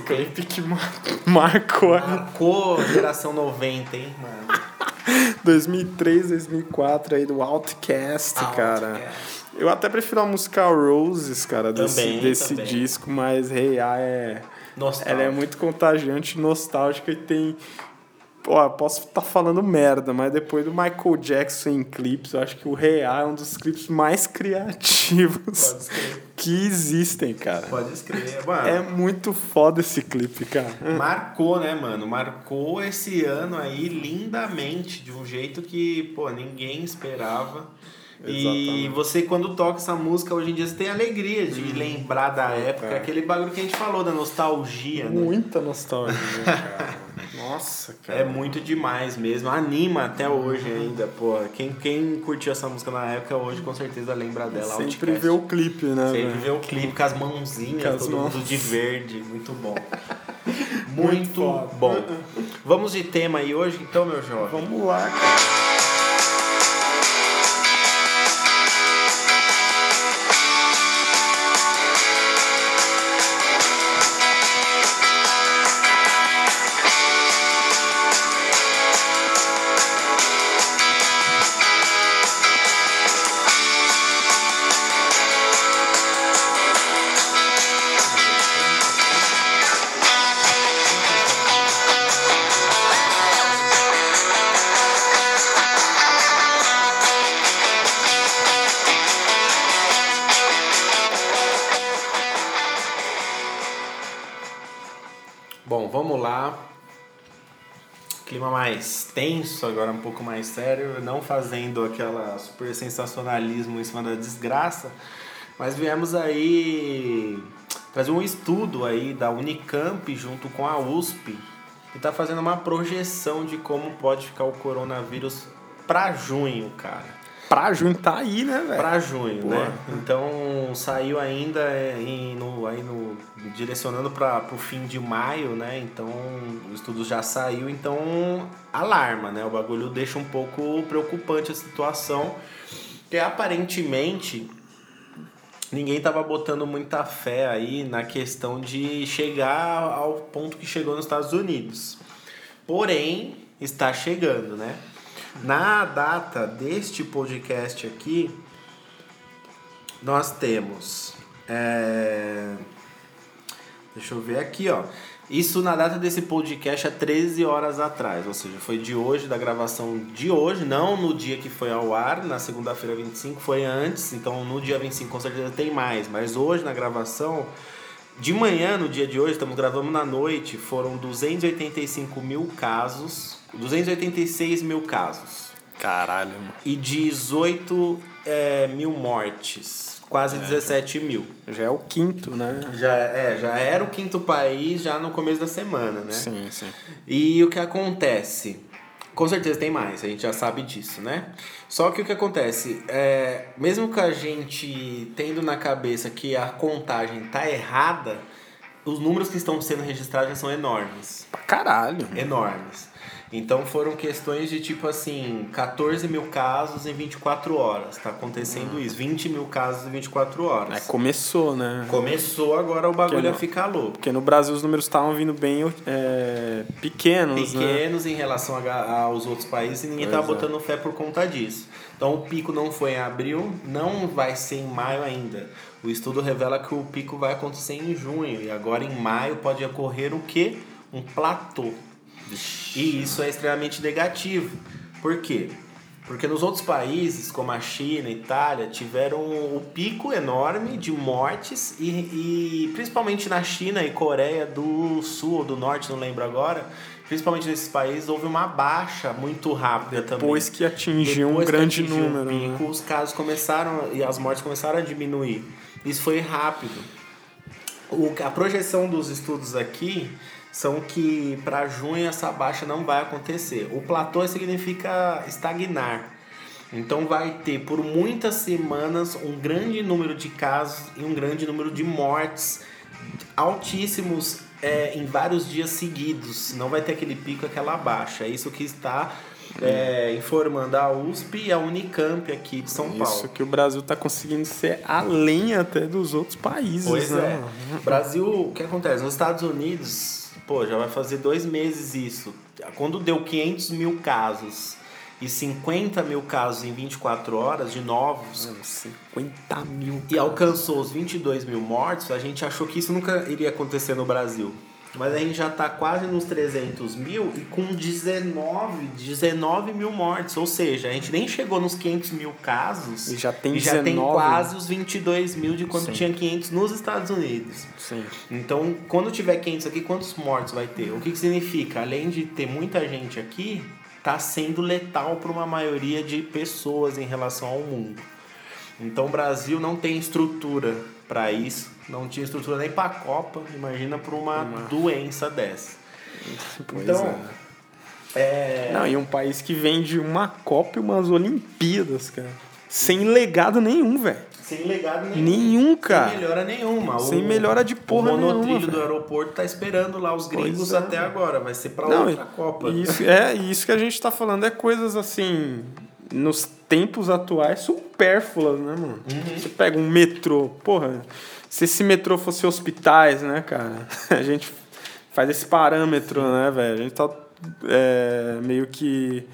Clássico? Clipe que mar- marcou a Marcou geração 90, hein, mano? 2003, 2004 aí do Outcast, cara. Outcast. Eu até prefiro a música Roses, cara, desse, Também, desse também. disco, mas Rei A é. Nostálgico. Ela é muito contagiante, nostálgica e tem. Pô, posso estar falando merda, mas depois do Michael Jackson em clipes, eu acho que o Rei A é um dos clipes mais criativos que existem, cara. Pode escrever, mano. É muito foda esse clipe, cara. Marcou, né, mano? Marcou esse ano aí lindamente, de um jeito que, pô, ninguém esperava. E Exatamente. você, quando toca essa música, hoje em dia, você tem alegria de lembrar da época, é. aquele bagulho que a gente falou, da nostalgia, né? Muita nostalgia, cara. Nossa, cara. É muito demais mesmo. Anima até hoje ainda, pô. Quem, quem curtiu essa música na época, hoje com certeza lembra dela. Sempre Outcast. vê o clipe, né? Sempre velho? vê o clipe com as mãozinhas, Com todo mãos. mundo de verde. Muito bom. Muito Muito bom. Vamos de tema aí hoje, então, meu jovem? Vamos lá, cara. Tenso, agora um pouco mais sério, não fazendo aquela super sensacionalismo em cima da desgraça, mas viemos aí trazer um estudo aí da Unicamp junto com a USP, que está fazendo uma projeção de como pode ficar o coronavírus para junho, cara. Pra junho tá aí, né, velho? Pra junho, Pô. né? Então saiu ainda é, em, no, aí no, direcionando para o fim de maio, né? Então o estudo já saiu, então alarma, né? O bagulho deixa um pouco preocupante a situação, que aparentemente ninguém tava botando muita fé aí na questão de chegar ao ponto que chegou nos Estados Unidos. Porém, está chegando, né? Na data deste podcast aqui, nós temos. é, Deixa eu ver aqui, ó. Isso na data desse podcast há 13 horas atrás, ou seja, foi de hoje, da gravação de hoje, não no dia que foi ao ar, na segunda-feira 25, foi antes, então no dia 25 com certeza tem mais, mas hoje na gravação, de manhã, no dia de hoje, estamos gravando na noite, foram 285 mil casos, 286 mil casos Caralho, mano. e 18 é, mil mortes, quase 17 mil. Já é o quinto, né? Já, é, já era o quinto país já no começo da semana, né? Sim, sim. E o que acontece? Com certeza tem mais, a gente já sabe disso, né? Só que o que acontece? É, mesmo que a gente tendo na cabeça que a contagem tá errada, os números que estão sendo registrados já são enormes. Caralho. Enormes. Então foram questões de tipo assim, 14 mil casos em 24 horas. Tá acontecendo isso. 20 mil casos em 24 horas. É, começou, né? Começou agora o bagulho a ficar louco. Porque no Brasil os números estavam vindo bem é, pequenos, né? pequenos em relação a- aos outros países e ninguém Pois estava é. botando fé por conta disso. Então o pico não foi em abril, não vai ser em maio ainda. O estudo revela que o pico vai acontecer em junho e agora em maio pode ocorrer o quê? Um platô. E isso é extremamente negativo. Por quê? Porque nos outros países, como a China, Itália, tiveram o pico enorme de mortes e, e principalmente na China e Coreia do Sul ou do Norte, não lembro agora, principalmente nesses países houve uma baixa muito rápida também. Depois que atingiu um Depois que grande atingiu número. né? pico, os casos começaram e as mortes começaram a diminuir. Isso foi rápido. O, a projeção dos estudos aqui são que para junho essa baixa não vai acontecer. O platô significa estagnar. Então vai ter por muitas semanas um grande número de casos e um grande número de mortes altíssimos é, em vários dias seguidos. Não vai ter aquele pico, aquela baixa. É isso que está é, informando a USP e a Unicamp aqui de São Isso Paulo. que o Brasil tá conseguindo ser além até dos outros países, Pois né? é. Brasil, o que acontece? Nos Estados Unidos, pô, já vai fazer dois meses isso. Quando deu 500 mil casos e 50 mil casos em 24 horas de novos Mano, 50 mil. e alcançou os 22 mil mortos, a gente achou que isso nunca iria acontecer no Brasil. Mas a gente já está quase nos 300 mil e com 19, 19 mil mortes. Ou seja, a gente nem chegou nos 500 mil casos E já tem e já tem 19. quase os 22 mil de quando Sim. tinha 500 nos Estados Unidos. Sim. Então, quando tiver 500 aqui, quantos mortos vai ter? O que, que significa? Além de ter muita gente aqui, tá sendo letal para uma maioria de pessoas em relação ao mundo. Então, o Brasil não tem estrutura para isso, não tinha estrutura nem para a Copa, imagina para uma, Uma- doença dessa. Pois Então, é. É, Não, e um país que vende uma Copa e umas Olimpíadas, cara. Sem legado nenhum, velho. sem legado nenhum. Nenhum, cara. Sem melhora nenhuma. Sem melhora de porra O monotrilho nenhuma, do aeroporto tá esperando lá os gringos é, até velho. agora. Vai ser para Não, outra Copa. Isso, é, isso que a gente tá falando é coisas assim, nos tempos atuais, supérfluas, né, mano? Uhum. Você pega um metrô, porra, se esse metrô fosse hospitais, né, cara? A gente faz esse parâmetro, né, velho? A gente tá é, meio que.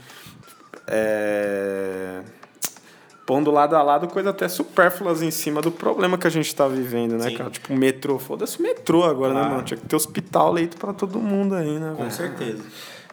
É, pondo lado a lado coisas até supérfluas em cima do problema que a gente tá vivendo, né, Sim. cara? Tipo, metrô, foda-se o metrô agora, né, Claro. mano? Tinha que ter hospital, leito pra todo mundo aí, né, Com velho? certeza.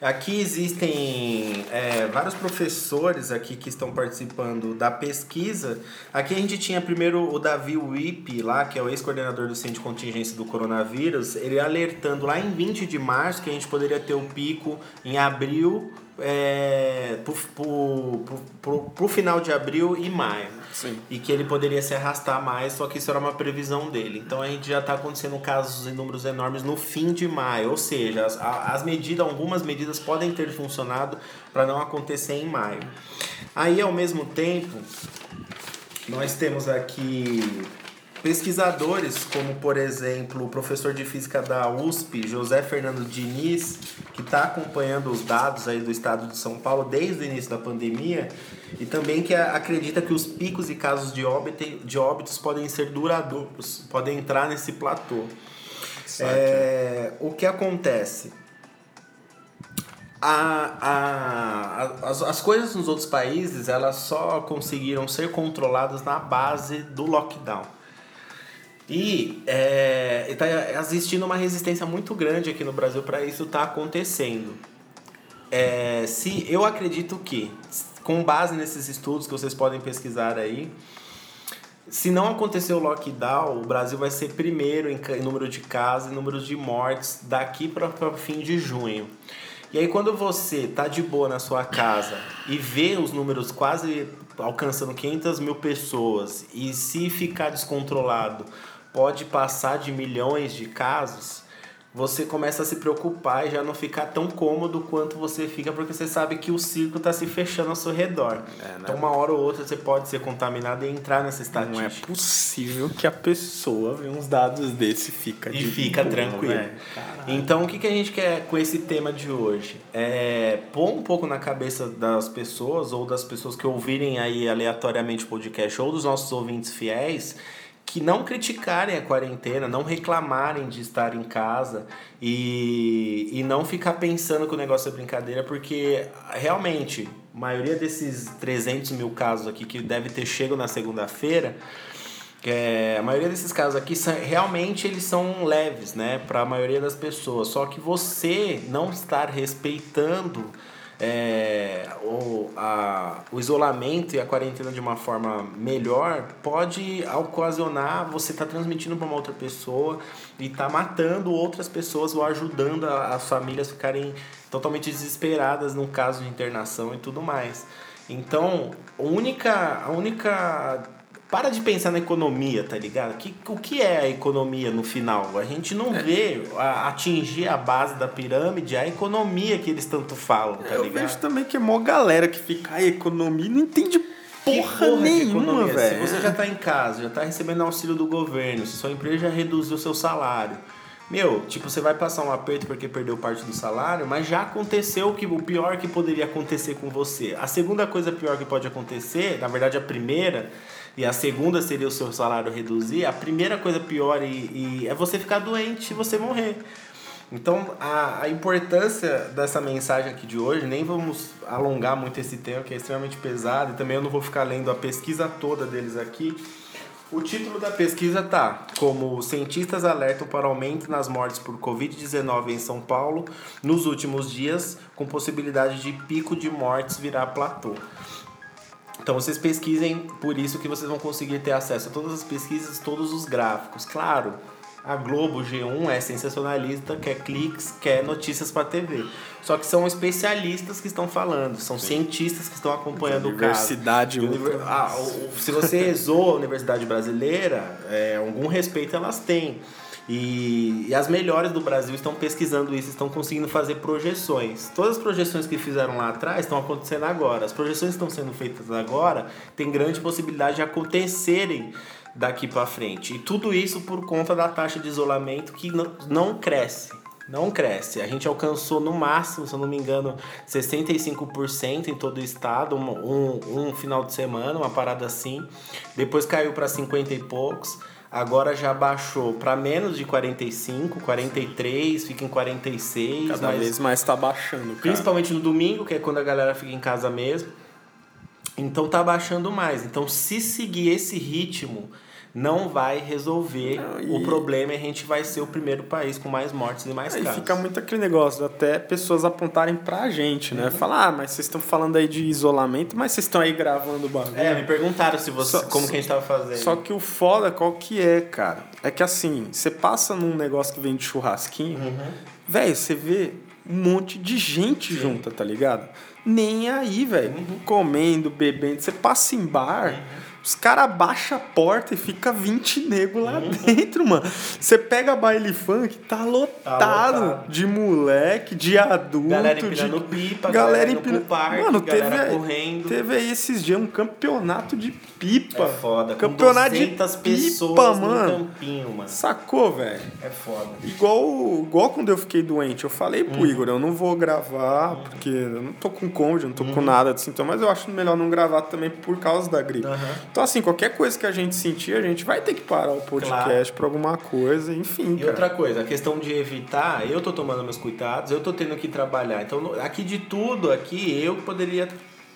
Aqui existem é, vários professores aqui que estão participando da pesquisa. Aqui a gente tinha primeiro o Davi Wip lá, que é o ex-coordenador do Centro de Contingência do Coronavírus, ele alertando lá em 20 de março que a gente poderia ter o pico em abril, é, pro, pro final de abril e maio. Sim. E que ele poderia se arrastar mais, só que isso era uma previsão dele. Então a gente já está acontecendo casos em números enormes no fim de maio, ou seja, as, as medidas, algumas medidas podem ter funcionado para não acontecer em maio. Aí ao mesmo tempo, nós temos aqui pesquisadores, como por exemplo o professor de física da USP, José Fernando Diniz, que está acompanhando os dados aí do estado de São Paulo desde o início da pandemia, e também que acredita que os picos e casos de, óbito, de óbitos podem ser duradouros, podem entrar nesse platô. É, o que acontece? A, a- as, as coisas nos outros países elas só conseguiram ser controladas na base do lockdown. E é, está existindo uma resistência muito grande aqui no Brasil para isso estar acontecendo. É, se eu acredito que, com base nesses estudos que vocês podem pesquisar aí, se não acontecer o lockdown, o Brasil vai ser primeiro em, em número de casos e número de mortes daqui para o fim de junho. E aí quando você tá de boa na sua casa e vê os números quase alcançando 500 mil pessoas e se ficar descontrolado pode passar de milhões de casos, você começa a se preocupar e já não ficar tão cômodo quanto você fica porque você sabe que o circo está se fechando ao seu redor. É, né? Então uma hora ou outra você pode ser contaminado e entrar nessa estatística. Não é possível que a pessoa vê uns dados desse e fica E fica boa, tranquilo. velho. Então, o que, que a gente quer com esse tema de hoje? É pôr um pouco na cabeça das pessoas, ou das pessoas que ouvirem aí aleatoriamente o podcast, ou dos nossos ouvintes fiéis, que não criticarem a quarentena, não reclamarem de estar em casa e, e não ficar pensando que o negócio é brincadeira, porque realmente, a maioria desses 300 mil casos aqui que deve ter chego na segunda-feira, é, a maioria desses casos aqui realmente eles são leves, né, para a maioria das pessoas. Só que você não estar respeitando é, o, a, o isolamento e a quarentena de uma forma melhor pode ocasionar você estar transmitindo para uma outra pessoa e tá matando outras pessoas ou ajudando a- as famílias ficarem totalmente desesperadas no caso de internação e tudo mais. Então, a única, a única para de pensar na economia, tá ligado? Que, o que é a economia no final? A gente não vê a- atingir a base da pirâmide, a economia que eles tanto falam, tá Eu ligado? vejo também que é mó galera que fica, ai, economia, não entende Que porra, de nenhuma, velho. Se você já tá em casa, já tá recebendo auxílio do governo, se sua empresa já reduziu o seu salário, Meu, tipo, você vai passar um aperto porque perdeu parte do salário, mas já aconteceu que o pior que poderia acontecer com você. A segunda coisa pior que pode acontecer, na verdade a primeira, e a segunda seria o seu salário reduzir, a primeira coisa pior e, e é você ficar doente e você morrer. Então, a, a importância dessa mensagem aqui de hoje, nem vamos alongar muito esse tema, que é extremamente pesado, e também eu não vou ficar lendo a pesquisa toda deles aqui. O título da pesquisa tá como cientistas alertam para aumento nas mortes por Covid-19 em São Paulo nos últimos dias, com possibilidade de pico de mortes virar platô. Então vocês pesquisem, por isso que vocês vão conseguir ter acesso a todas as pesquisas, todos os gráficos. Claro, a Globo, G1 é sensacionalista, quer cliques, quer notícias para TV. Só que são especialistas que estão falando, são Sim. cientistas que estão acompanhando o caso. Universidade. Univer... Ah, se você zoa a Universidade Brasileira, é, algum respeito elas têm. E, e, as melhores do Brasil estão pesquisando isso, estão conseguindo fazer projeções. Todas as projeções que fizeram lá atrás estão acontecendo agora. As projeções que estão sendo feitas agora têm grande possibilidade de acontecerem daqui para frente. E tudo isso por conta da taxa de isolamento que não, não cresce. Não cresce. A gente alcançou no máximo, se eu não me engano, 65% em todo o estado, um, um, um final de semana, uma parada assim. Depois caiu para 50 e poucos. Agora já baixou para menos de 45, 43, fica em 46. Cada mas, vez mais está baixando, cara. Principalmente no domingo, que é quando a galera fica em casa mesmo. Então tá baixando mais. Então, se seguir esse ritmo, não vai resolver não, e... o problema e a gente vai ser o primeiro país com mais mortes e mais Aí casos. fica muito aquele negócio, até pessoas apontarem pra gente, né? Uhum. Falar, ah, mas vocês estão falando aí de isolamento, mas vocês estão aí gravando o bagulho. É, me perguntaram se você, só, como que a gente tava fazendo. Só que o foda, qual que é, cara? É que assim, você passa num negócio que vem de churrasquinho, uhum. velho, você vê um monte de gente Sim. junta, tá ligado? Nem aí, velho. Uhum. Comendo, bebendo. Você passa em bar. Uhum os caras baixam a porta e fica 20 nego lá uhum. dentro, mano. Você pega baile funk, tá lotado, tá lotado, de moleque, de adulto. Galera empinando de... pipa, galera, empinando parque, mano, galera teve, correndo. Teve aí esses dias um campeonato de pipa. É foda. Campeonato de pipa, pessoas mano. no campinho, mano. Sacou, velho? É foda. Igual, igual quando eu fiquei doente, eu falei pro uhum. Igor, eu não vou gravar, uhum. porque eu não tô com eu não tô com uhum. nada de sintoma, mas eu acho melhor não gravar também por causa da gripe. Então, assim, qualquer coisa que a gente sentir, a gente vai ter que parar o podcast claro. pra alguma coisa, enfim. E cara. outra coisa, a questão de evitar, eu tô tomando meus cuidados, eu tô tendo que trabalhar. Então, aqui de tudo, aqui, eu poderia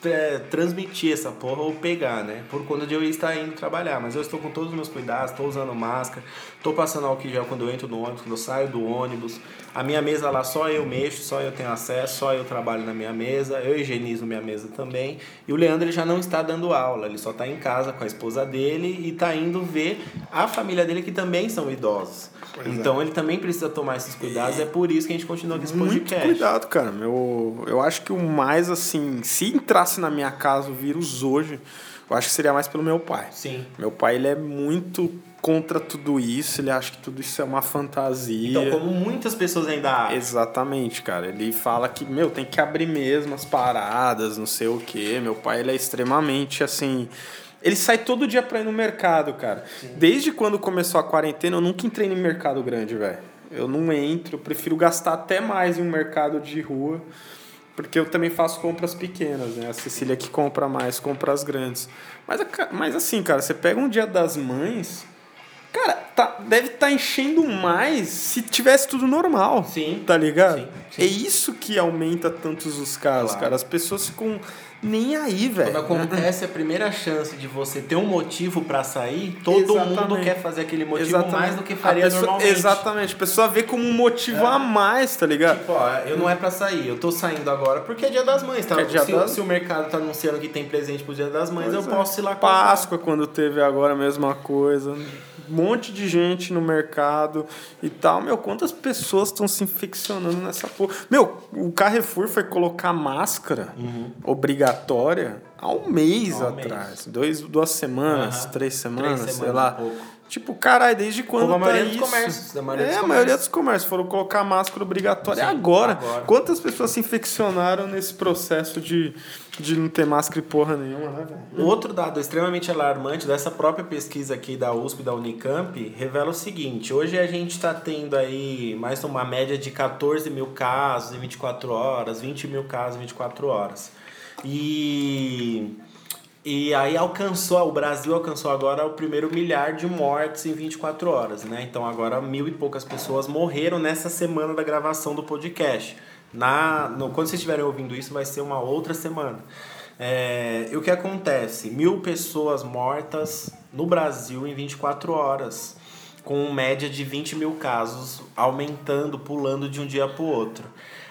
é, transmitir essa porra ou pegar, né? Por conta de eu estar indo trabalhar. Mas eu estou com todos os meus cuidados, estou usando máscara, estou passando álcool gel quando eu entro no ônibus, quando eu saio do ônibus. A minha mesa lá só eu mexo, só eu tenho acesso, só eu trabalho na minha mesa, eu higienizo minha mesa também. E o Leandro ele já não está dando aula, ele só está em casa com a esposa dele e está indo ver a família dele que também são idosos. Pois é. então é. ele também precisa tomar esses cuidados, é por isso que a gente continua com esse Muito cuidado, cara. Eu, eu acho que o mais assim, se entrasse na minha casa o vírus hoje, eu acho que seria mais pelo meu pai. Sim. Meu pai, ele é muito contra tudo isso, ele acha que tudo isso é uma fantasia. Então, como muitas pessoas ainda acham. Exatamente, cara. Ele fala que, meu, tem que abrir mesmo as paradas, não sei o quê. Meu pai, ele é extremamente, assim... Ele sai todo dia pra ir no mercado, cara. Sim. Desde quando começou a quarentena, eu nunca entrei em mercado grande, velho. Eu não entro, eu prefiro gastar até mais em um mercado de rua, porque eu também faço compras pequenas, né? A Cecília que compra mais, compra as grandes. Mas, mas assim, cara, você pega um dia das mães, tá, deve estar tá enchendo mais se tivesse tudo normal. Sim. Tá ligado? Sim, sim. É isso que aumenta tantos os casos, claro. cara. As pessoas ficam nem aí, velho. Quando acontece a primeira chance de você ter um motivo para sair, todo exatamente. mundo quer fazer aquele motivo exatamente. mais do que faria pessoa, normalmente. Exatamente. A pessoa vê como um motivo é. a mais, tá ligado? Tipo, ó, eu não é para sair, eu tô saindo agora porque é dia das mães, tá? É dia se, das... se o mercado tá anunciando que tem presente pro dia das mães, pois eu é. posso ir lá comprar. Páscoa, quando teve agora a mesma coisa um monte de gente no mercado e tal. Meu, quantas pessoas estão se infeccionando nessa porra? Meu, o Carrefour foi colocar máscara uhum. Obrigatória há um mês há um atrás. Mês. Dois, duas semanas, uhum. três semanas, três semanas, sei lá. Um Tipo, caralho, desde quando Como a tá maioria dos isso? comércios, da maioria é, dos a maioria dos comércios foram colocar máscara obrigatória. Sim, agora. agora. Quantas pessoas se infeccionaram nesse processo de, de não ter máscara e porra nenhuma, né, velho? Um outro dado extremamente alarmante dessa própria pesquisa aqui da USP da Unicamp revela o seguinte: hoje a gente está tendo aí mais uma média de 14 mil casos em 24 horas, 20 mil casos em 24 horas. E, e aí alcançou, o Brasil alcançou agora o primeiro milhar de mortes em 24 horas, né? Então agora mil e poucas pessoas morreram nessa semana da gravação do podcast. Na, no, quando vocês estiverem ouvindo isso, vai ser uma outra semana. É, e o que acontece? Mil pessoas mortas no Brasil em 24 horas, com média de 20 mil casos, aumentando, pulando de um dia para o outro.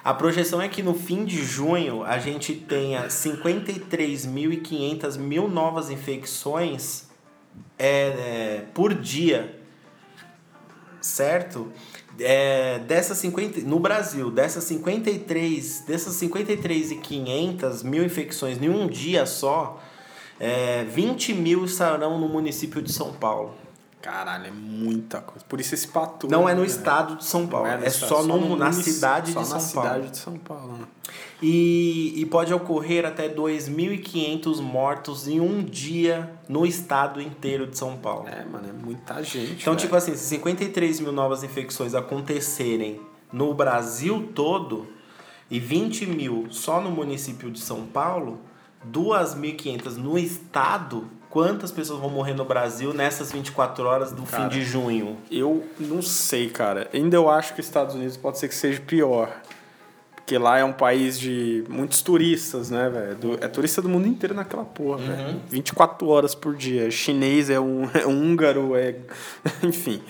A projeção é que no fim de junho a gente tenha 53.500 mil novas infecções é, é, por dia, certo? É, dessas 50, no Brasil, dessas 53, dessas 53 e 500 mil infecções em um dia só, é, 20 mil estarão no município de São Paulo. Caralho, é muita coisa. Por isso esse pato. Não é no né? estado de São Paulo, é, no estado, só, no, na munici- cidade só de na São Paulo. cidade de São Paulo. né? E, e pode ocorrer até 2.500 mortos em um dia no estado inteiro de São Paulo. É, mano, é muita gente. Então, tipo assim, se 53 mil novas infecções acontecerem no Brasil todo e 20 mil só no município de São Paulo, 2.500 no estado, quantas pessoas vão morrer no Brasil nessas 24 horas do Cara, fim de junho? Eu não sei, cara. Ainda eu acho que os Estados Unidos pode ser que seja pior. Porque lá é um país de muitos turistas, né, velho? É turista do mundo inteiro naquela porra, velho. 24 horas por dia. Chinês é um, é um húngaro, é. Enfim.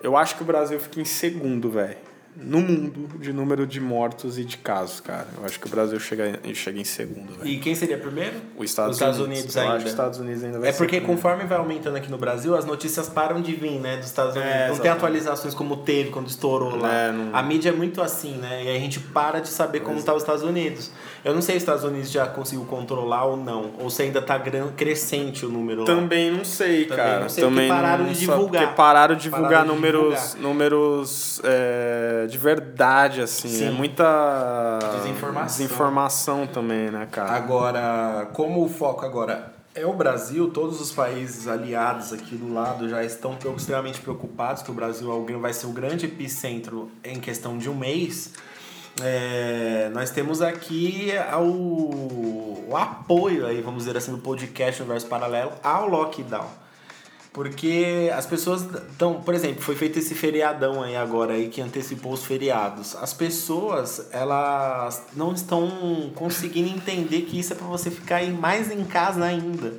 Eu acho que o Brasil fica em segundo, velho. No mundo de número de mortos e de casos, cara. Eu acho que o Brasil chega, chega em segundo, velho. E quem seria primeiro? Os Estados, Os Estados Unidos Eu ainda. acho que os Estados Unidos ainda vai É porque conforme vai aumentando aqui no Brasil, as notícias param de vir, né, dos Estados Unidos. É, não tem exatamente. atualizações como teve quando estourou lá. É, não- A mídia é muito assim, né? E a gente para de saber como tá os Estados Unidos. Eu não sei se os Estados Unidos já conseguiu controlar ou não, ou se ainda tá crescente o número lá. Também não sei, Também cara. não sei, porque pararam não de divulgar. Porque pararam de divulgar Pararam de números, divulgar. números é, de verdade, assim. Sim. É muita Desinformação. desinformação também, né, cara? Agora, como o foco agora é o Brasil, todos os países aliados aqui do lado já estão extremamente preocupados que o Brasil é vai ser o grande epicentro em questão de um mês. É, nós temos aqui ao, o apoio aí, vamos dizer assim, do podcast Universo Paralelo ao lockdown. Porque as pessoas estão, por exemplo, foi feito esse feriadão aí agora aí que antecipou os feriados. As pessoas, elas não estão conseguindo entender que isso é para você ficar mais em casa ainda.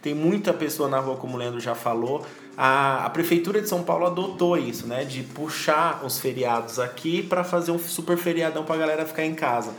Tem muita pessoa na rua, como o Leandro já falou. A, a prefeitura de São Paulo adotou isso, né, de puxar os feriados aqui para fazer um super feriadão para galera ficar em casa.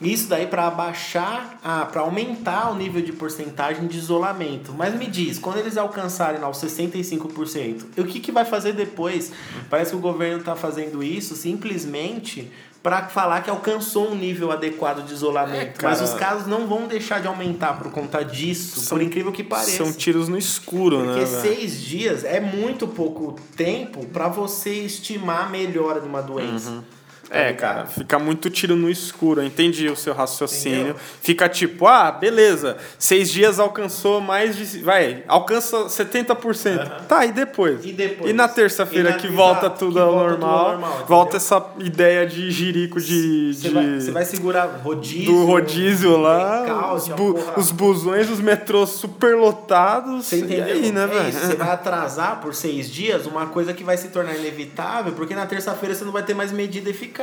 Isso daí para abaixar, para aumentar o nível de porcentagem de isolamento. Mas me diz, quando eles alcançarem lá os 65%, o que, que vai fazer depois? Parece que o governo está fazendo isso simplesmente para falar que alcançou um nível adequado de isolamento. É. Mas os casos não vão deixar de aumentar por conta disso, São- por incrível que pareça. São tiros no escuro, Porque né, velho? seis dias é muito pouco tempo para você estimar a melhora de uma doença. Tá É, cara, fica muito tiro no escuro. Entendi o seu raciocínio. Entendeu? Fica tipo, ah, beleza, seis dias alcançou mais de. Vai, alcança 70%. Tá, e depois? E depois? E na terça-feira que volta tudo que ao volta tudo ao normal, normal, volta essa ideia de jirico de. Você de- vai, vai segurar rodízio. do rodízio lá, blackout, os, bu- porra. os busões, os metrôs superlotados. Você entendeu? Aí, né, é velho? isso, você vai atrasar por seis dias uma coisa que vai se tornar inevitável, porque na terça-feira você não vai ter mais medida eficaz.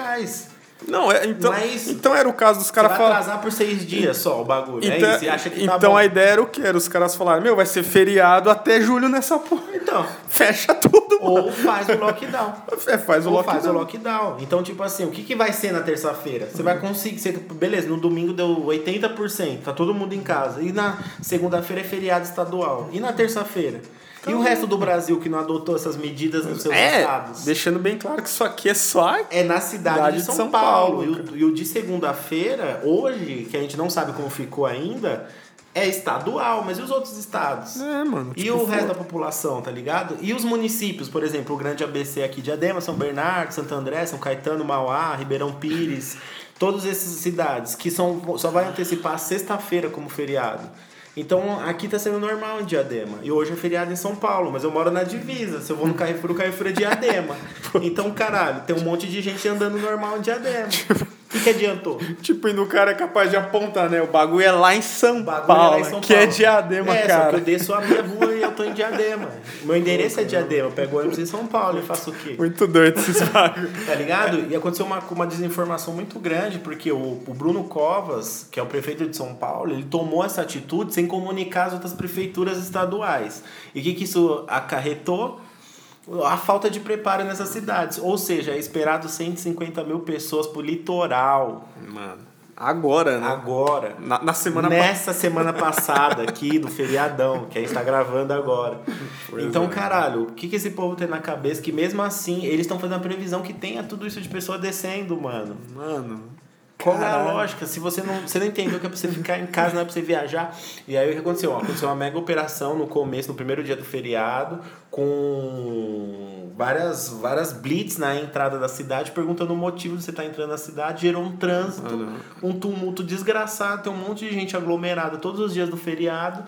Não, é, então, Mas- então era o caso dos caras falar. atrasar por seis dias só o bagulho. é Então, isso, acha que tá então bom. a ideia era o quê? Era os caras falarem, meu, vai ser feriado até julho nessa porra. Então, Fecha tudo, ou mano. faz o lockdown. É, faz o Ou lockdown. faz o lockdown. Então, tipo assim, o que, que vai ser na terça-feira? Você vai conseguir. Você, beleza, no domingo deu 80%, tá todo mundo em casa. E na segunda-feira é feriado estadual. E na terça-feira? E o resto do Brasil que não adotou essas medidas nos seus É, estados? deixando bem claro que isso aqui é só... É na cidade Cidade de de São, São Paulo. Paulo, E, o, e o de segunda-feira, hoje, que a gente não sabe como ficou ainda, é estadual, mas e os outros estados? É, mano. E tipo, o resto pô, da população, tá ligado? E os municípios, por exemplo, o grande ABC aqui de Adema, São Bernardo, Santo André, São Caetano, Mauá, Ribeirão Pires, todas essas cidades que são, só vai antecipar sexta-feira como feriado. Então aqui tá sendo normal em Diadema. E hoje é feriado em São Paulo, mas eu moro na divisa. Se eu vou no Carrefour, o Carrefour é Diadema. Então, caralho, tem um monte de gente andando normal em Diadema. O que, que adiantou? Tipo, e o cara é capaz de apontar, né? O bagulho é lá em São bagulho Paulo, é lá em São que é diadema, é, Só cara. que eu desço a minha rua e eu tô em Diadema. Meu endereço é Diadema. Eu pego ônibus em São Paulo e faço o quê? Muito doido esses bagulhos. Tá ligado? E aconteceu uma, uma desinformação muito grande, porque o, o Bruno Covas, que é o prefeito de São Paulo, ele tomou essa atitude sem comunicar as outras prefeituras estaduais. E o que, que isso acarretou? A falta de preparo nessas cidades. Ou seja, é esperado 150 mil pessoas pro litoral. Mano, agora, né? Agora. Na, na semana pa- Nessa semana passada aqui, do feriadão, que a gente tá gravando agora. Pois então, é. caralho, o que, que esse povo tem na cabeça? Que mesmo assim, eles estão fazendo a previsão que tenha tudo isso de pessoa descendo, mano. Mano. Qual é a lógica? Se você não, você não entendeu que é pra você ficar em casa, não é pra você viajar. E aí o que aconteceu? Ó, Aconteceu uma mega operação no começo, no primeiro dia do feriado, com várias, várias blitz na entrada da cidade, perguntando o motivo de você estar entrando na cidade. Gerou um trânsito, um tumulto desgraçado, tem um monte de gente aglomerada todos os dias do feriado.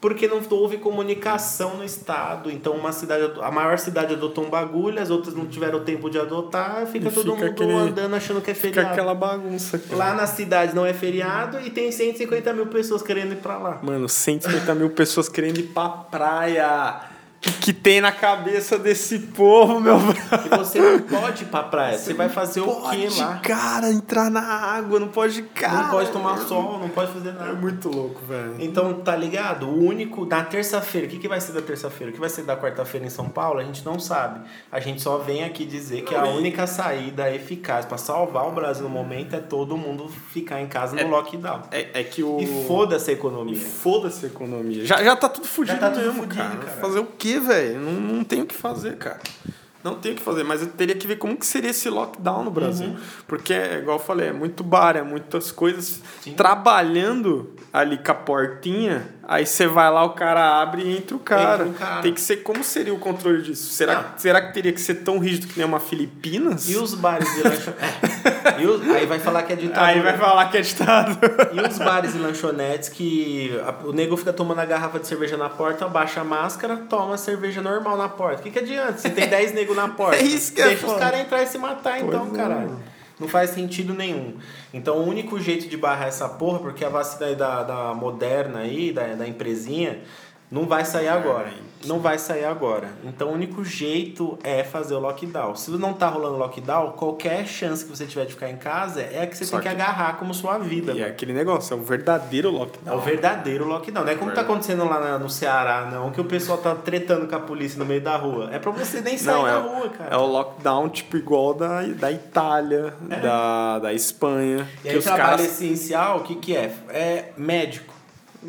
Porque não houve comunicação no estado. Então, uma cidade, a maior cidade adotou um bagulho, as outras não tiveram tempo de adotar, fica E todo fica mundo aquele- andando achando que é Fica feriado. aquela bagunça aqui. Lá na cidade não é feriado e tem 150 mil pessoas querendo ir pra lá. Mano, 150 mil pessoas querendo ir pra praia. O que, que tem na cabeça desse povo, meu brother? E você não pode ir pra praia. Você vai fazer o quê Pode, lá? cara, entrar na água, não pode, cara. Não pode tomar sol, não pode fazer É nada. muito louco, velho. Então, tá ligado? O único. Na terça-feira, o que, que vai ser da terça-feira? O que vai ser da quarta-feira em São Paulo? A gente não sabe. A gente só vem aqui dizer que a única saída eficaz pra salvar o Brasil no momento é todo mundo ficar em casa no lockdown. É, é que o. E foda-se a economia. Foda-se a economia. Já, já tá tudo fudido tá tudo mesmo, fudido, cara. cara. Fazer o quê, velho? Não, não tem o que fazer, cara. Não tem o que fazer, mas eu teria que ver como que seria esse lockdown no Brasil. Uhum. Porque, é, igual eu falei, é muito bar, é muitas coisas Sim. trabalhando ali com a portinha, aí você vai lá, o cara abre e entra o cara. Entra o cara. Tem que ser, como seria o controle disso? Será, Não. será que teria que ser tão rígido que nem uma Filipinas? E os bares e lanchonetes. É. Os- Aí vai falar que é ditadura. Aí vai falar que é ditado. E os bares e lanchonetes que o nego fica tomando a garrafa de cerveja na porta, baixa a máscara, toma a cerveja normal na porta. O que, que adianta? Se tem 10 negros na porta, É isso que é deixa os foda. caras entrar e se matar então, Pois é, caralho. Não faz sentido nenhum. Então o único jeito de barrar essa porra, porque a vacina aí da, da Moderna aí, da, da empresinha, não vai sair agora. Não vai sair agora. Então o único jeito é fazer o lockdown. Se não tá rolando lockdown, qualquer chance que você tiver de ficar em casa é a que você Só tem que que- agarrar como sua vida. E é aquele negócio, é o verdadeiro É lockdown. o verdadeiro lockdown. Não é como tá acontecendo lá no Ceará, não, que o pessoal tá tretando com a polícia no meio da rua. É pra você nem sair Não, na é, rua, cara. é o lockdown tipo igual da, da Itália, da, da Espanha. E que aí, os trabalho caras, essencial, o que que é? É médico.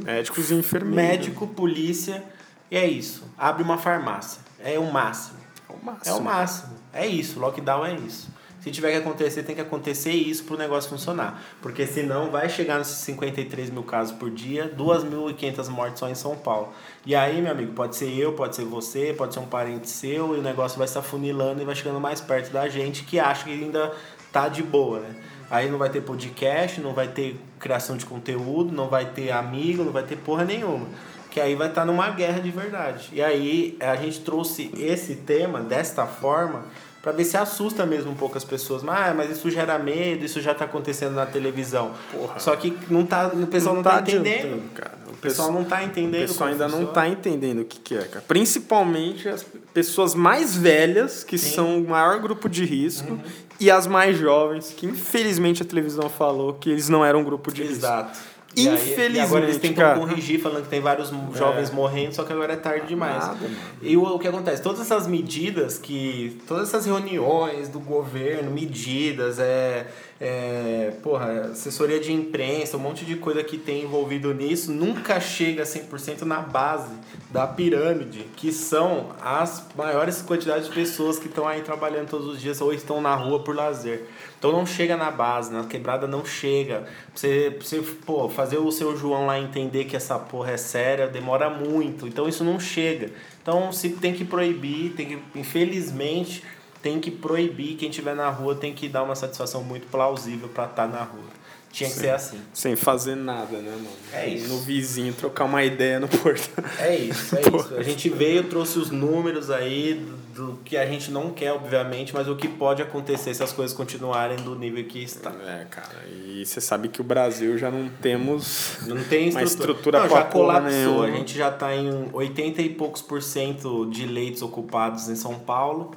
Médicos e enfermeiros. Médico, polícia, e é isso. Abre uma farmácia. É o máximo. É o máximo. É o máximo. É isso. Lockdown é isso. Se tiver que acontecer, tem que acontecer isso pro negócio funcionar. Porque senão vai chegar nesses 53 mil casos por dia, 2.500 mortes só em São Paulo. E aí, meu amigo, pode ser eu, pode ser você, pode ser um parente seu, e o negócio vai se afunilando e vai chegando mais perto da gente que acha que ainda tá de boa, né? Aí não vai ter podcast, não vai ter criação de conteúdo, não vai ter amigo, não vai ter porra nenhuma. Que aí vai estar numa guerra de verdade. E aí a gente trouxe esse tema desta forma para ver se assusta mesmo um pouco as pessoas. Mas, ah, mas isso gera medo, isso já tá acontecendo na televisão. Porra. Só que não tá, o pessoal não, tá, entendendo. adiantando, cara. O O pessoal não tá O entendendo. pessoal como ainda não funciona. tá entendendo o que, que é, cara. Principalmente as pessoas mais velhas, que Sim. são o maior grupo de risco, e as mais jovens, que infelizmente a televisão falou que eles não eram um grupo de risco. Exato. E aí- Infelizmente, e agora eles tentam cara. corrigir, falando que tem vários jovens É. morrendo, só que agora é tarde demais. Nada. E o, o que acontece? Todas essas medidas que. Todas essas reuniões do governo, medidas, é, é, porra, assessoria de imprensa, um monte de coisa que tem envolvido nisso, nunca chega 100% na base da pirâmide, que são as maiores quantidades de pessoas que estão aí trabalhando todos os dias ou estão na rua por lazer. Então não chega na base, na quebrada não chega. Você, você pô, fazer o seu João lá entender que essa porra é séria, demora muito. Então isso não chega. Então se tem que proibir, tem que, infelizmente, tem que proibir. Quem estiver na rua tem que dar uma satisfação muito plausível para estar tá na rua. Tinha que Sim. ser assim. Sem fazer nada, né, mano? É isso. No vizinho, trocar uma ideia no portão. É isso, é isso. A gente veio, trouxe os números aí do, do que a gente não quer, obviamente, mas o que pode acontecer se as coisas continuarem do nível que está. É, cara, e você sabe que o Brasil já não temos Não tem uma estrutura. estrutura não, já colapsou. A gente já está em 80 e poucos por cento de leitos ocupados em São Paulo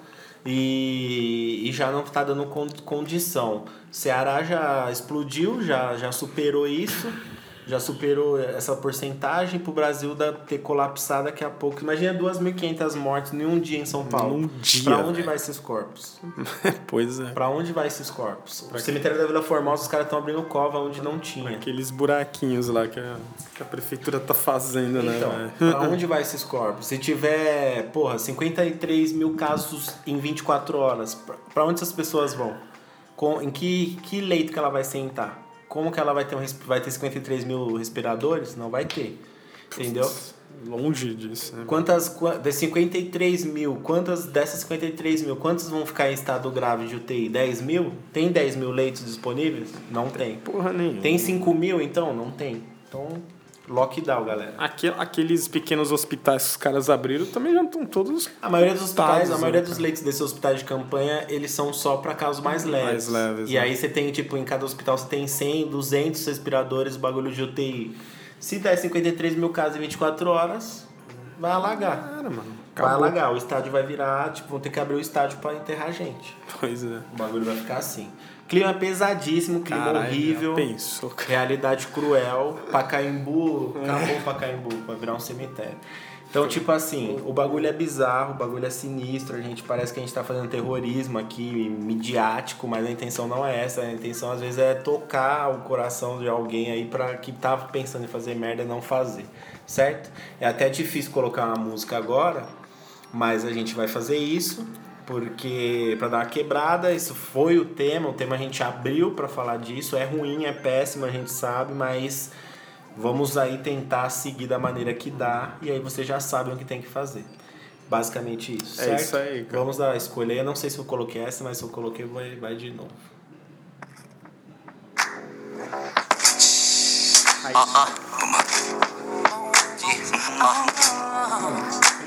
e, e já não está dando con- condição. Ceará já explodiu, já, já superou isso, já superou essa porcentagem para o Brasil da- ter colapsado daqui a pouco. Imagina 2.500 mortes em um dia em São Paulo. Num dia, Para onde velho. vai esses corpos? pois é. Para onde vai esses corpos? O cemitério da Vila Formosa, os caras estão abrindo cova onde não tinha. Aqueles buraquinhos lá que a, que a prefeitura tá fazendo, né? Então, pra onde vai esses corpos? Se tiver, porra, 53 mil casos em 24 horas, pra- pra onde essas pessoas vão? Com, em que, que leito que ela vai sentar? Como que ela vai ter, um, vai ter 53 mil respiradores? Não vai ter. Entendeu? Longe disso, né? Quantas, qua- das 53 mil, quantas dessas 53 mil, quantas vão ficar em estado grave de UTI? 10 mil? Tem 10 mil leitos disponíveis? Não tem. Porra nenhuma. Tem 5 mil então? Não tem. Então, lockdown, galera. Aquel- aqueles pequenos hospitais que os caras abriram também já estão todos. A maioria dos hospitais, a maioria né, dos leitos desses hospitais de campanha, eles são só para casos mais leves. Mais leves, E né? aí você tem, tipo, em cada hospital você tem 100, 200 respiradores, bagulho de UTI. Se der 53 mil casos em 24 horas, vai alagar. Cara, mano. Vai acabou. alagar. O estádio vai virar, tipo, vão ter que abrir o estádio para enterrar gente. Pois é. O bagulho vai ficar assim. Clima pesadíssimo, clima Caralho, horrível. cara. Realidade cruel. Pacaembu, acabou Pacaembu, vai virar um cemitério. Então, tipo assim, o bagulho é bizarro, o bagulho é sinistro, a gente parece que a gente tá fazendo terrorismo aqui, midiático, mas a intenção não é essa. A intenção às vezes é tocar o coração de alguém aí pra que tá pensando em fazer merda não fazer, certo? É até difícil colocar uma música agora, mas a gente vai fazer isso porque para dar uma quebrada, isso foi o tema, o tema a gente abriu para falar disso, é ruim, é péssimo, a gente sabe, mas vamos aí tentar seguir da maneira que dá e aí vocês já sabem o que tem que fazer. Basicamente isso, É certo? isso aí, cara. Vamos dar escolher, eu não sei se eu coloquei essa, mas se eu coloquei vai, vai de novo.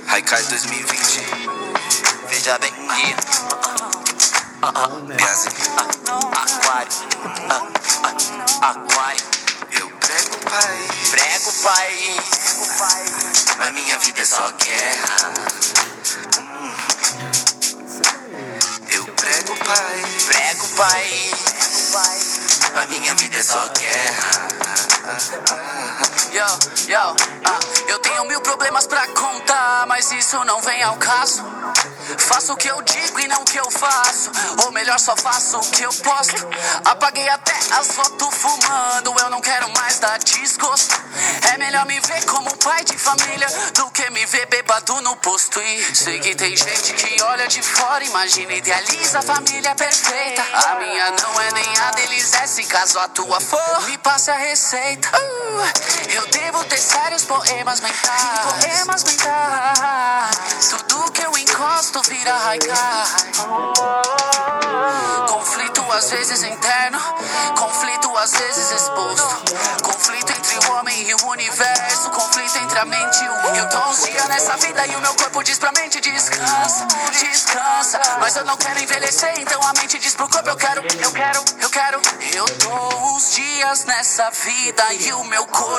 Haikai 2020. Veja bem. Yeah. Gazi. Aquário. Aquário. Eu prego, pai. Prego, pai. Na minha vida é só guerra. Eu prego, pai. Prego, pai. A minha vida é só guerra. Yo, yo, ah, eu tenho mil problemas pra contar, mas isso não vem ao caso. Faço o que eu digo e não o que eu faço. Ou melhor, só faço o que eu posto. Apaguei até as fotos fumando. Eu não quero mais dar desgosto. É melhor me ver como pai de família do que me ver bebado no posto. E sei que tem gente que olha de fora, imagina, e idealiza a família perfeita. A minha não é nem a deles, é se caso a tua for, me passe a receita. Uh, eu devo ter sérios poemas mentais. Poemas mentais. Tudo que eu encosto vira haikai. Conflito às vezes interno, conflito às vezes exposto. Conflito entre o homem e o universo, conflito entre a mente e o. Eu tô uns dias nessa vida e o meu corpo diz pra mente descansa, descansa. Mas eu não quero envelhecer, então a mente diz pro corpo eu quero, eu quero, eu quero. Eu tô uns dias nessa vida e o meu corpo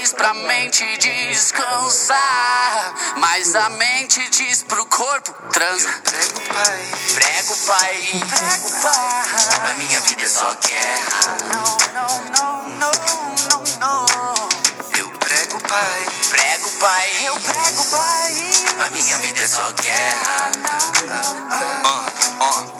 diz pra mente descansar. Mas a mente diz pro corpo transa. Prego pai, prego pai, prego pai. A minha vida é só guerra. Não, não, não, não, não, não. Eu prego pai, prego pai, eu prego pai. A minha vida é só guerra. Se for pra ter briga que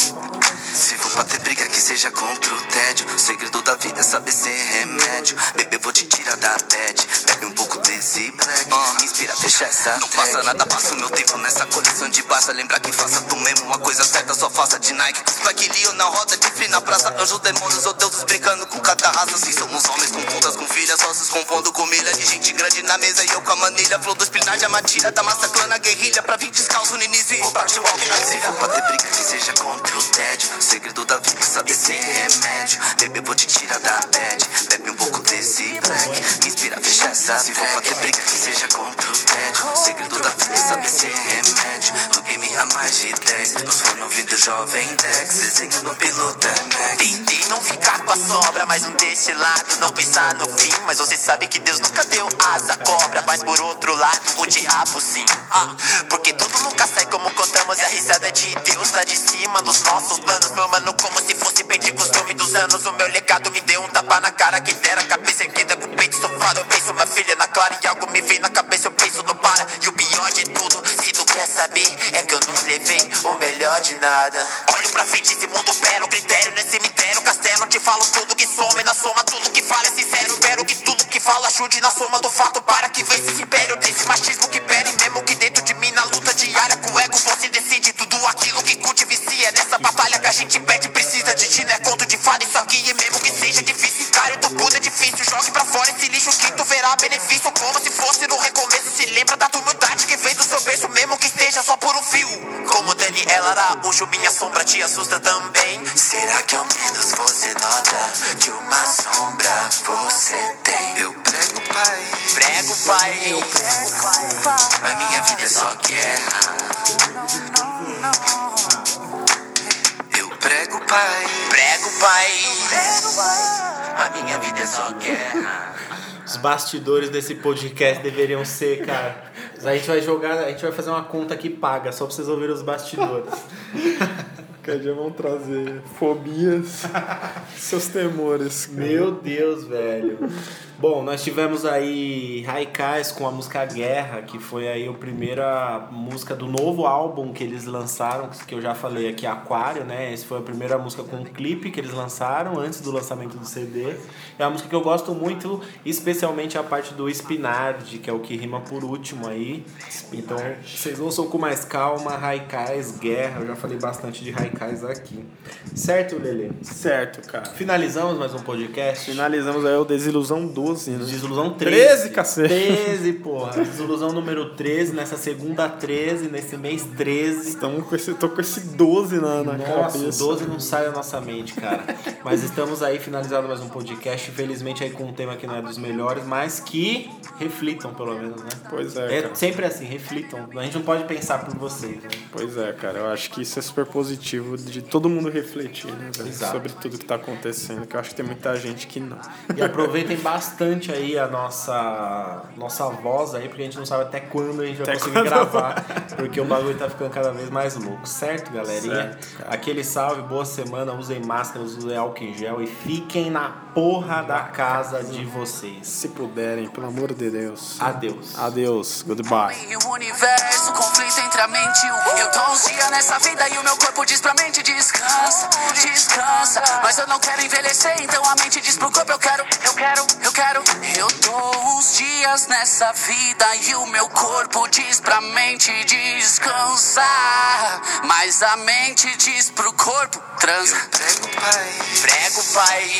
seja contra o tédio. O segredo da vida é saber ser remédio. Bebê, vou te tirar da bad. Bebe um pouco desse black. Uh, inspira, fecha essa Não passa nada, passo meu tempo nessa coleção de basta. Lembra que faça tu mesmo uma coisa certa, só faça de Nike. Spike Leo na roda de free na praça. Anjos, demônios ou deuses brincando com cada raça. Assim somos homens com contas, com filhas. Sócios confundo com milha de gente grande na mesa. E eu com a manilha. Flor do espinagem, a matilha. Tá massacrando a guerrilha. Pra vir descalço no início e roubar de walk na Se for pra ter briga, que seja contra o tédio. O segredo da vida é saber ser remédio. Bebê, vou te tirar da bad. Bebe um pouco desse black. Me inspira, fecha essa Se for pra ter briga, que seja contra o tédio. O segredo da vida é saber ser remédio. No game há mais de 10. Nos fone ouvindo jovem Dex. Desenho no piloto é. Tentei não ficar com a sobra, mas não desse lado, não pensar no fim. Mas você sabe que Deus nunca deu asa cobra. Mas por outro lado, o diabo sim. Ah, porque tudo nunca sai como contamos. E a risada de Deus lá de cima dos nossos planos. Meu mano, como se fosse de costume dos anos. O meu legado me deu um tapa na cara que dera. Cabeça erguida com o peito estofado. Eu penso minha filha na clara e algo me vem na cabeça. Eu penso no para. E o pior de tudo, se tu quer saber, é que eu não levei o melhor de nada. Olho pra frente, esse mundo pera. O critério nesse cemitério, castelo. Te falo tudo que some na soma, tudo que fala é sincero. Espero que tudo que falo ajude na soma do fato. Para que vença esse império desse machismo que pere. Mesmo que dentro na luta diária com o ego, você decide tudo aquilo que curte vicia. Nessa batalha que a gente pede, precisa de ti, não é conto de fada. Isso aqui, e mesmo que seja difícil, cara, tu puta é difícil. Jogue pra fora esse lixo que tu verá benefício. Como se fosse no recomeço. Se lembra da tua humildade que vem do seu berço, mesmo que esteja só por um fio. Como Daniela Araújo, minha sombra te assusta também. Será que ao menos você nota que uma sombra você tem? Eu prego, pai. Prego, pai. Eu prego, guerra. Eu prego, pai. Prego, pai. A minha vida é só guerra. Os bastidores desse podcast deveriam ser, cara. A gente vai jogar, a gente vai fazer uma conta que paga, só pra vocês ouvirem os bastidores. Cada dia vão trazer fobias, seus temores. Meu Deus, velho. Bom, nós tivemos aí Raikais com a música Guerra, que foi aí a primeira música do novo álbum que eles lançaram, que eu já falei aqui, Aquário, né? Essa foi a primeira música com clipe que eles lançaram antes do lançamento do CD. É uma música que eu gosto muito, especialmente a parte do Spinard, que é o que rima por último aí. Então, vocês ouçam com mais calma, Raikais, Guerra, eu já falei bastante de Raikais aqui. Certo, Lele? Certo, cara. Finalizamos mais um podcast. Finalizamos aí o Desilusão 12, né? Desilusão 13. 13, cacete. 13, porra. Desilusão número 13, nessa segunda 13, nesse mês 13. Estamos com esse, tô com esse 12 na, na Nossa, cabeça. 12 não sai da nossa mente, cara. Mas estamos aí finalizando mais um podcast. Infelizmente aí com um tema que não é dos melhores, mas que reflitam pelo menos, né? Pois é, É cara. sempre assim, reflitam. A gente não pode pensar por vocês, né? Pois é, cara. Eu acho que isso é super positivo de todo mundo refletir, né? Exato. Sobre tudo que tá acontecendo. Que eu acho que tem muita gente que não. E aproveitem bastante aí a nossa, nossa voz aí, porque a gente não sabe até quando a gente vai Até conseguir quando gravar, porque o bagulho tá ficando cada vez mais louco, certo, galerinha? Certo. Aquele salve, boa semana, usem máscaras, usem álcool em gel e fiquem na porra da casa de vocês. Se puderem, pelo amor de Deus. Adeus. Adeus. Goodbye. O universo, conflito entre a mente e o Eu tô uns dias nessa vida e o meu corpo diz pra mente descansa, descansa. Mas eu não quero envelhecer, então a mente diz pro corpo eu quero, eu quero, eu quero. Eu tô uns dias nessa vida e o meu corpo diz pra mente descansar. Mas a mente diz pro corpo transa. Prego, pai. Prego, pai.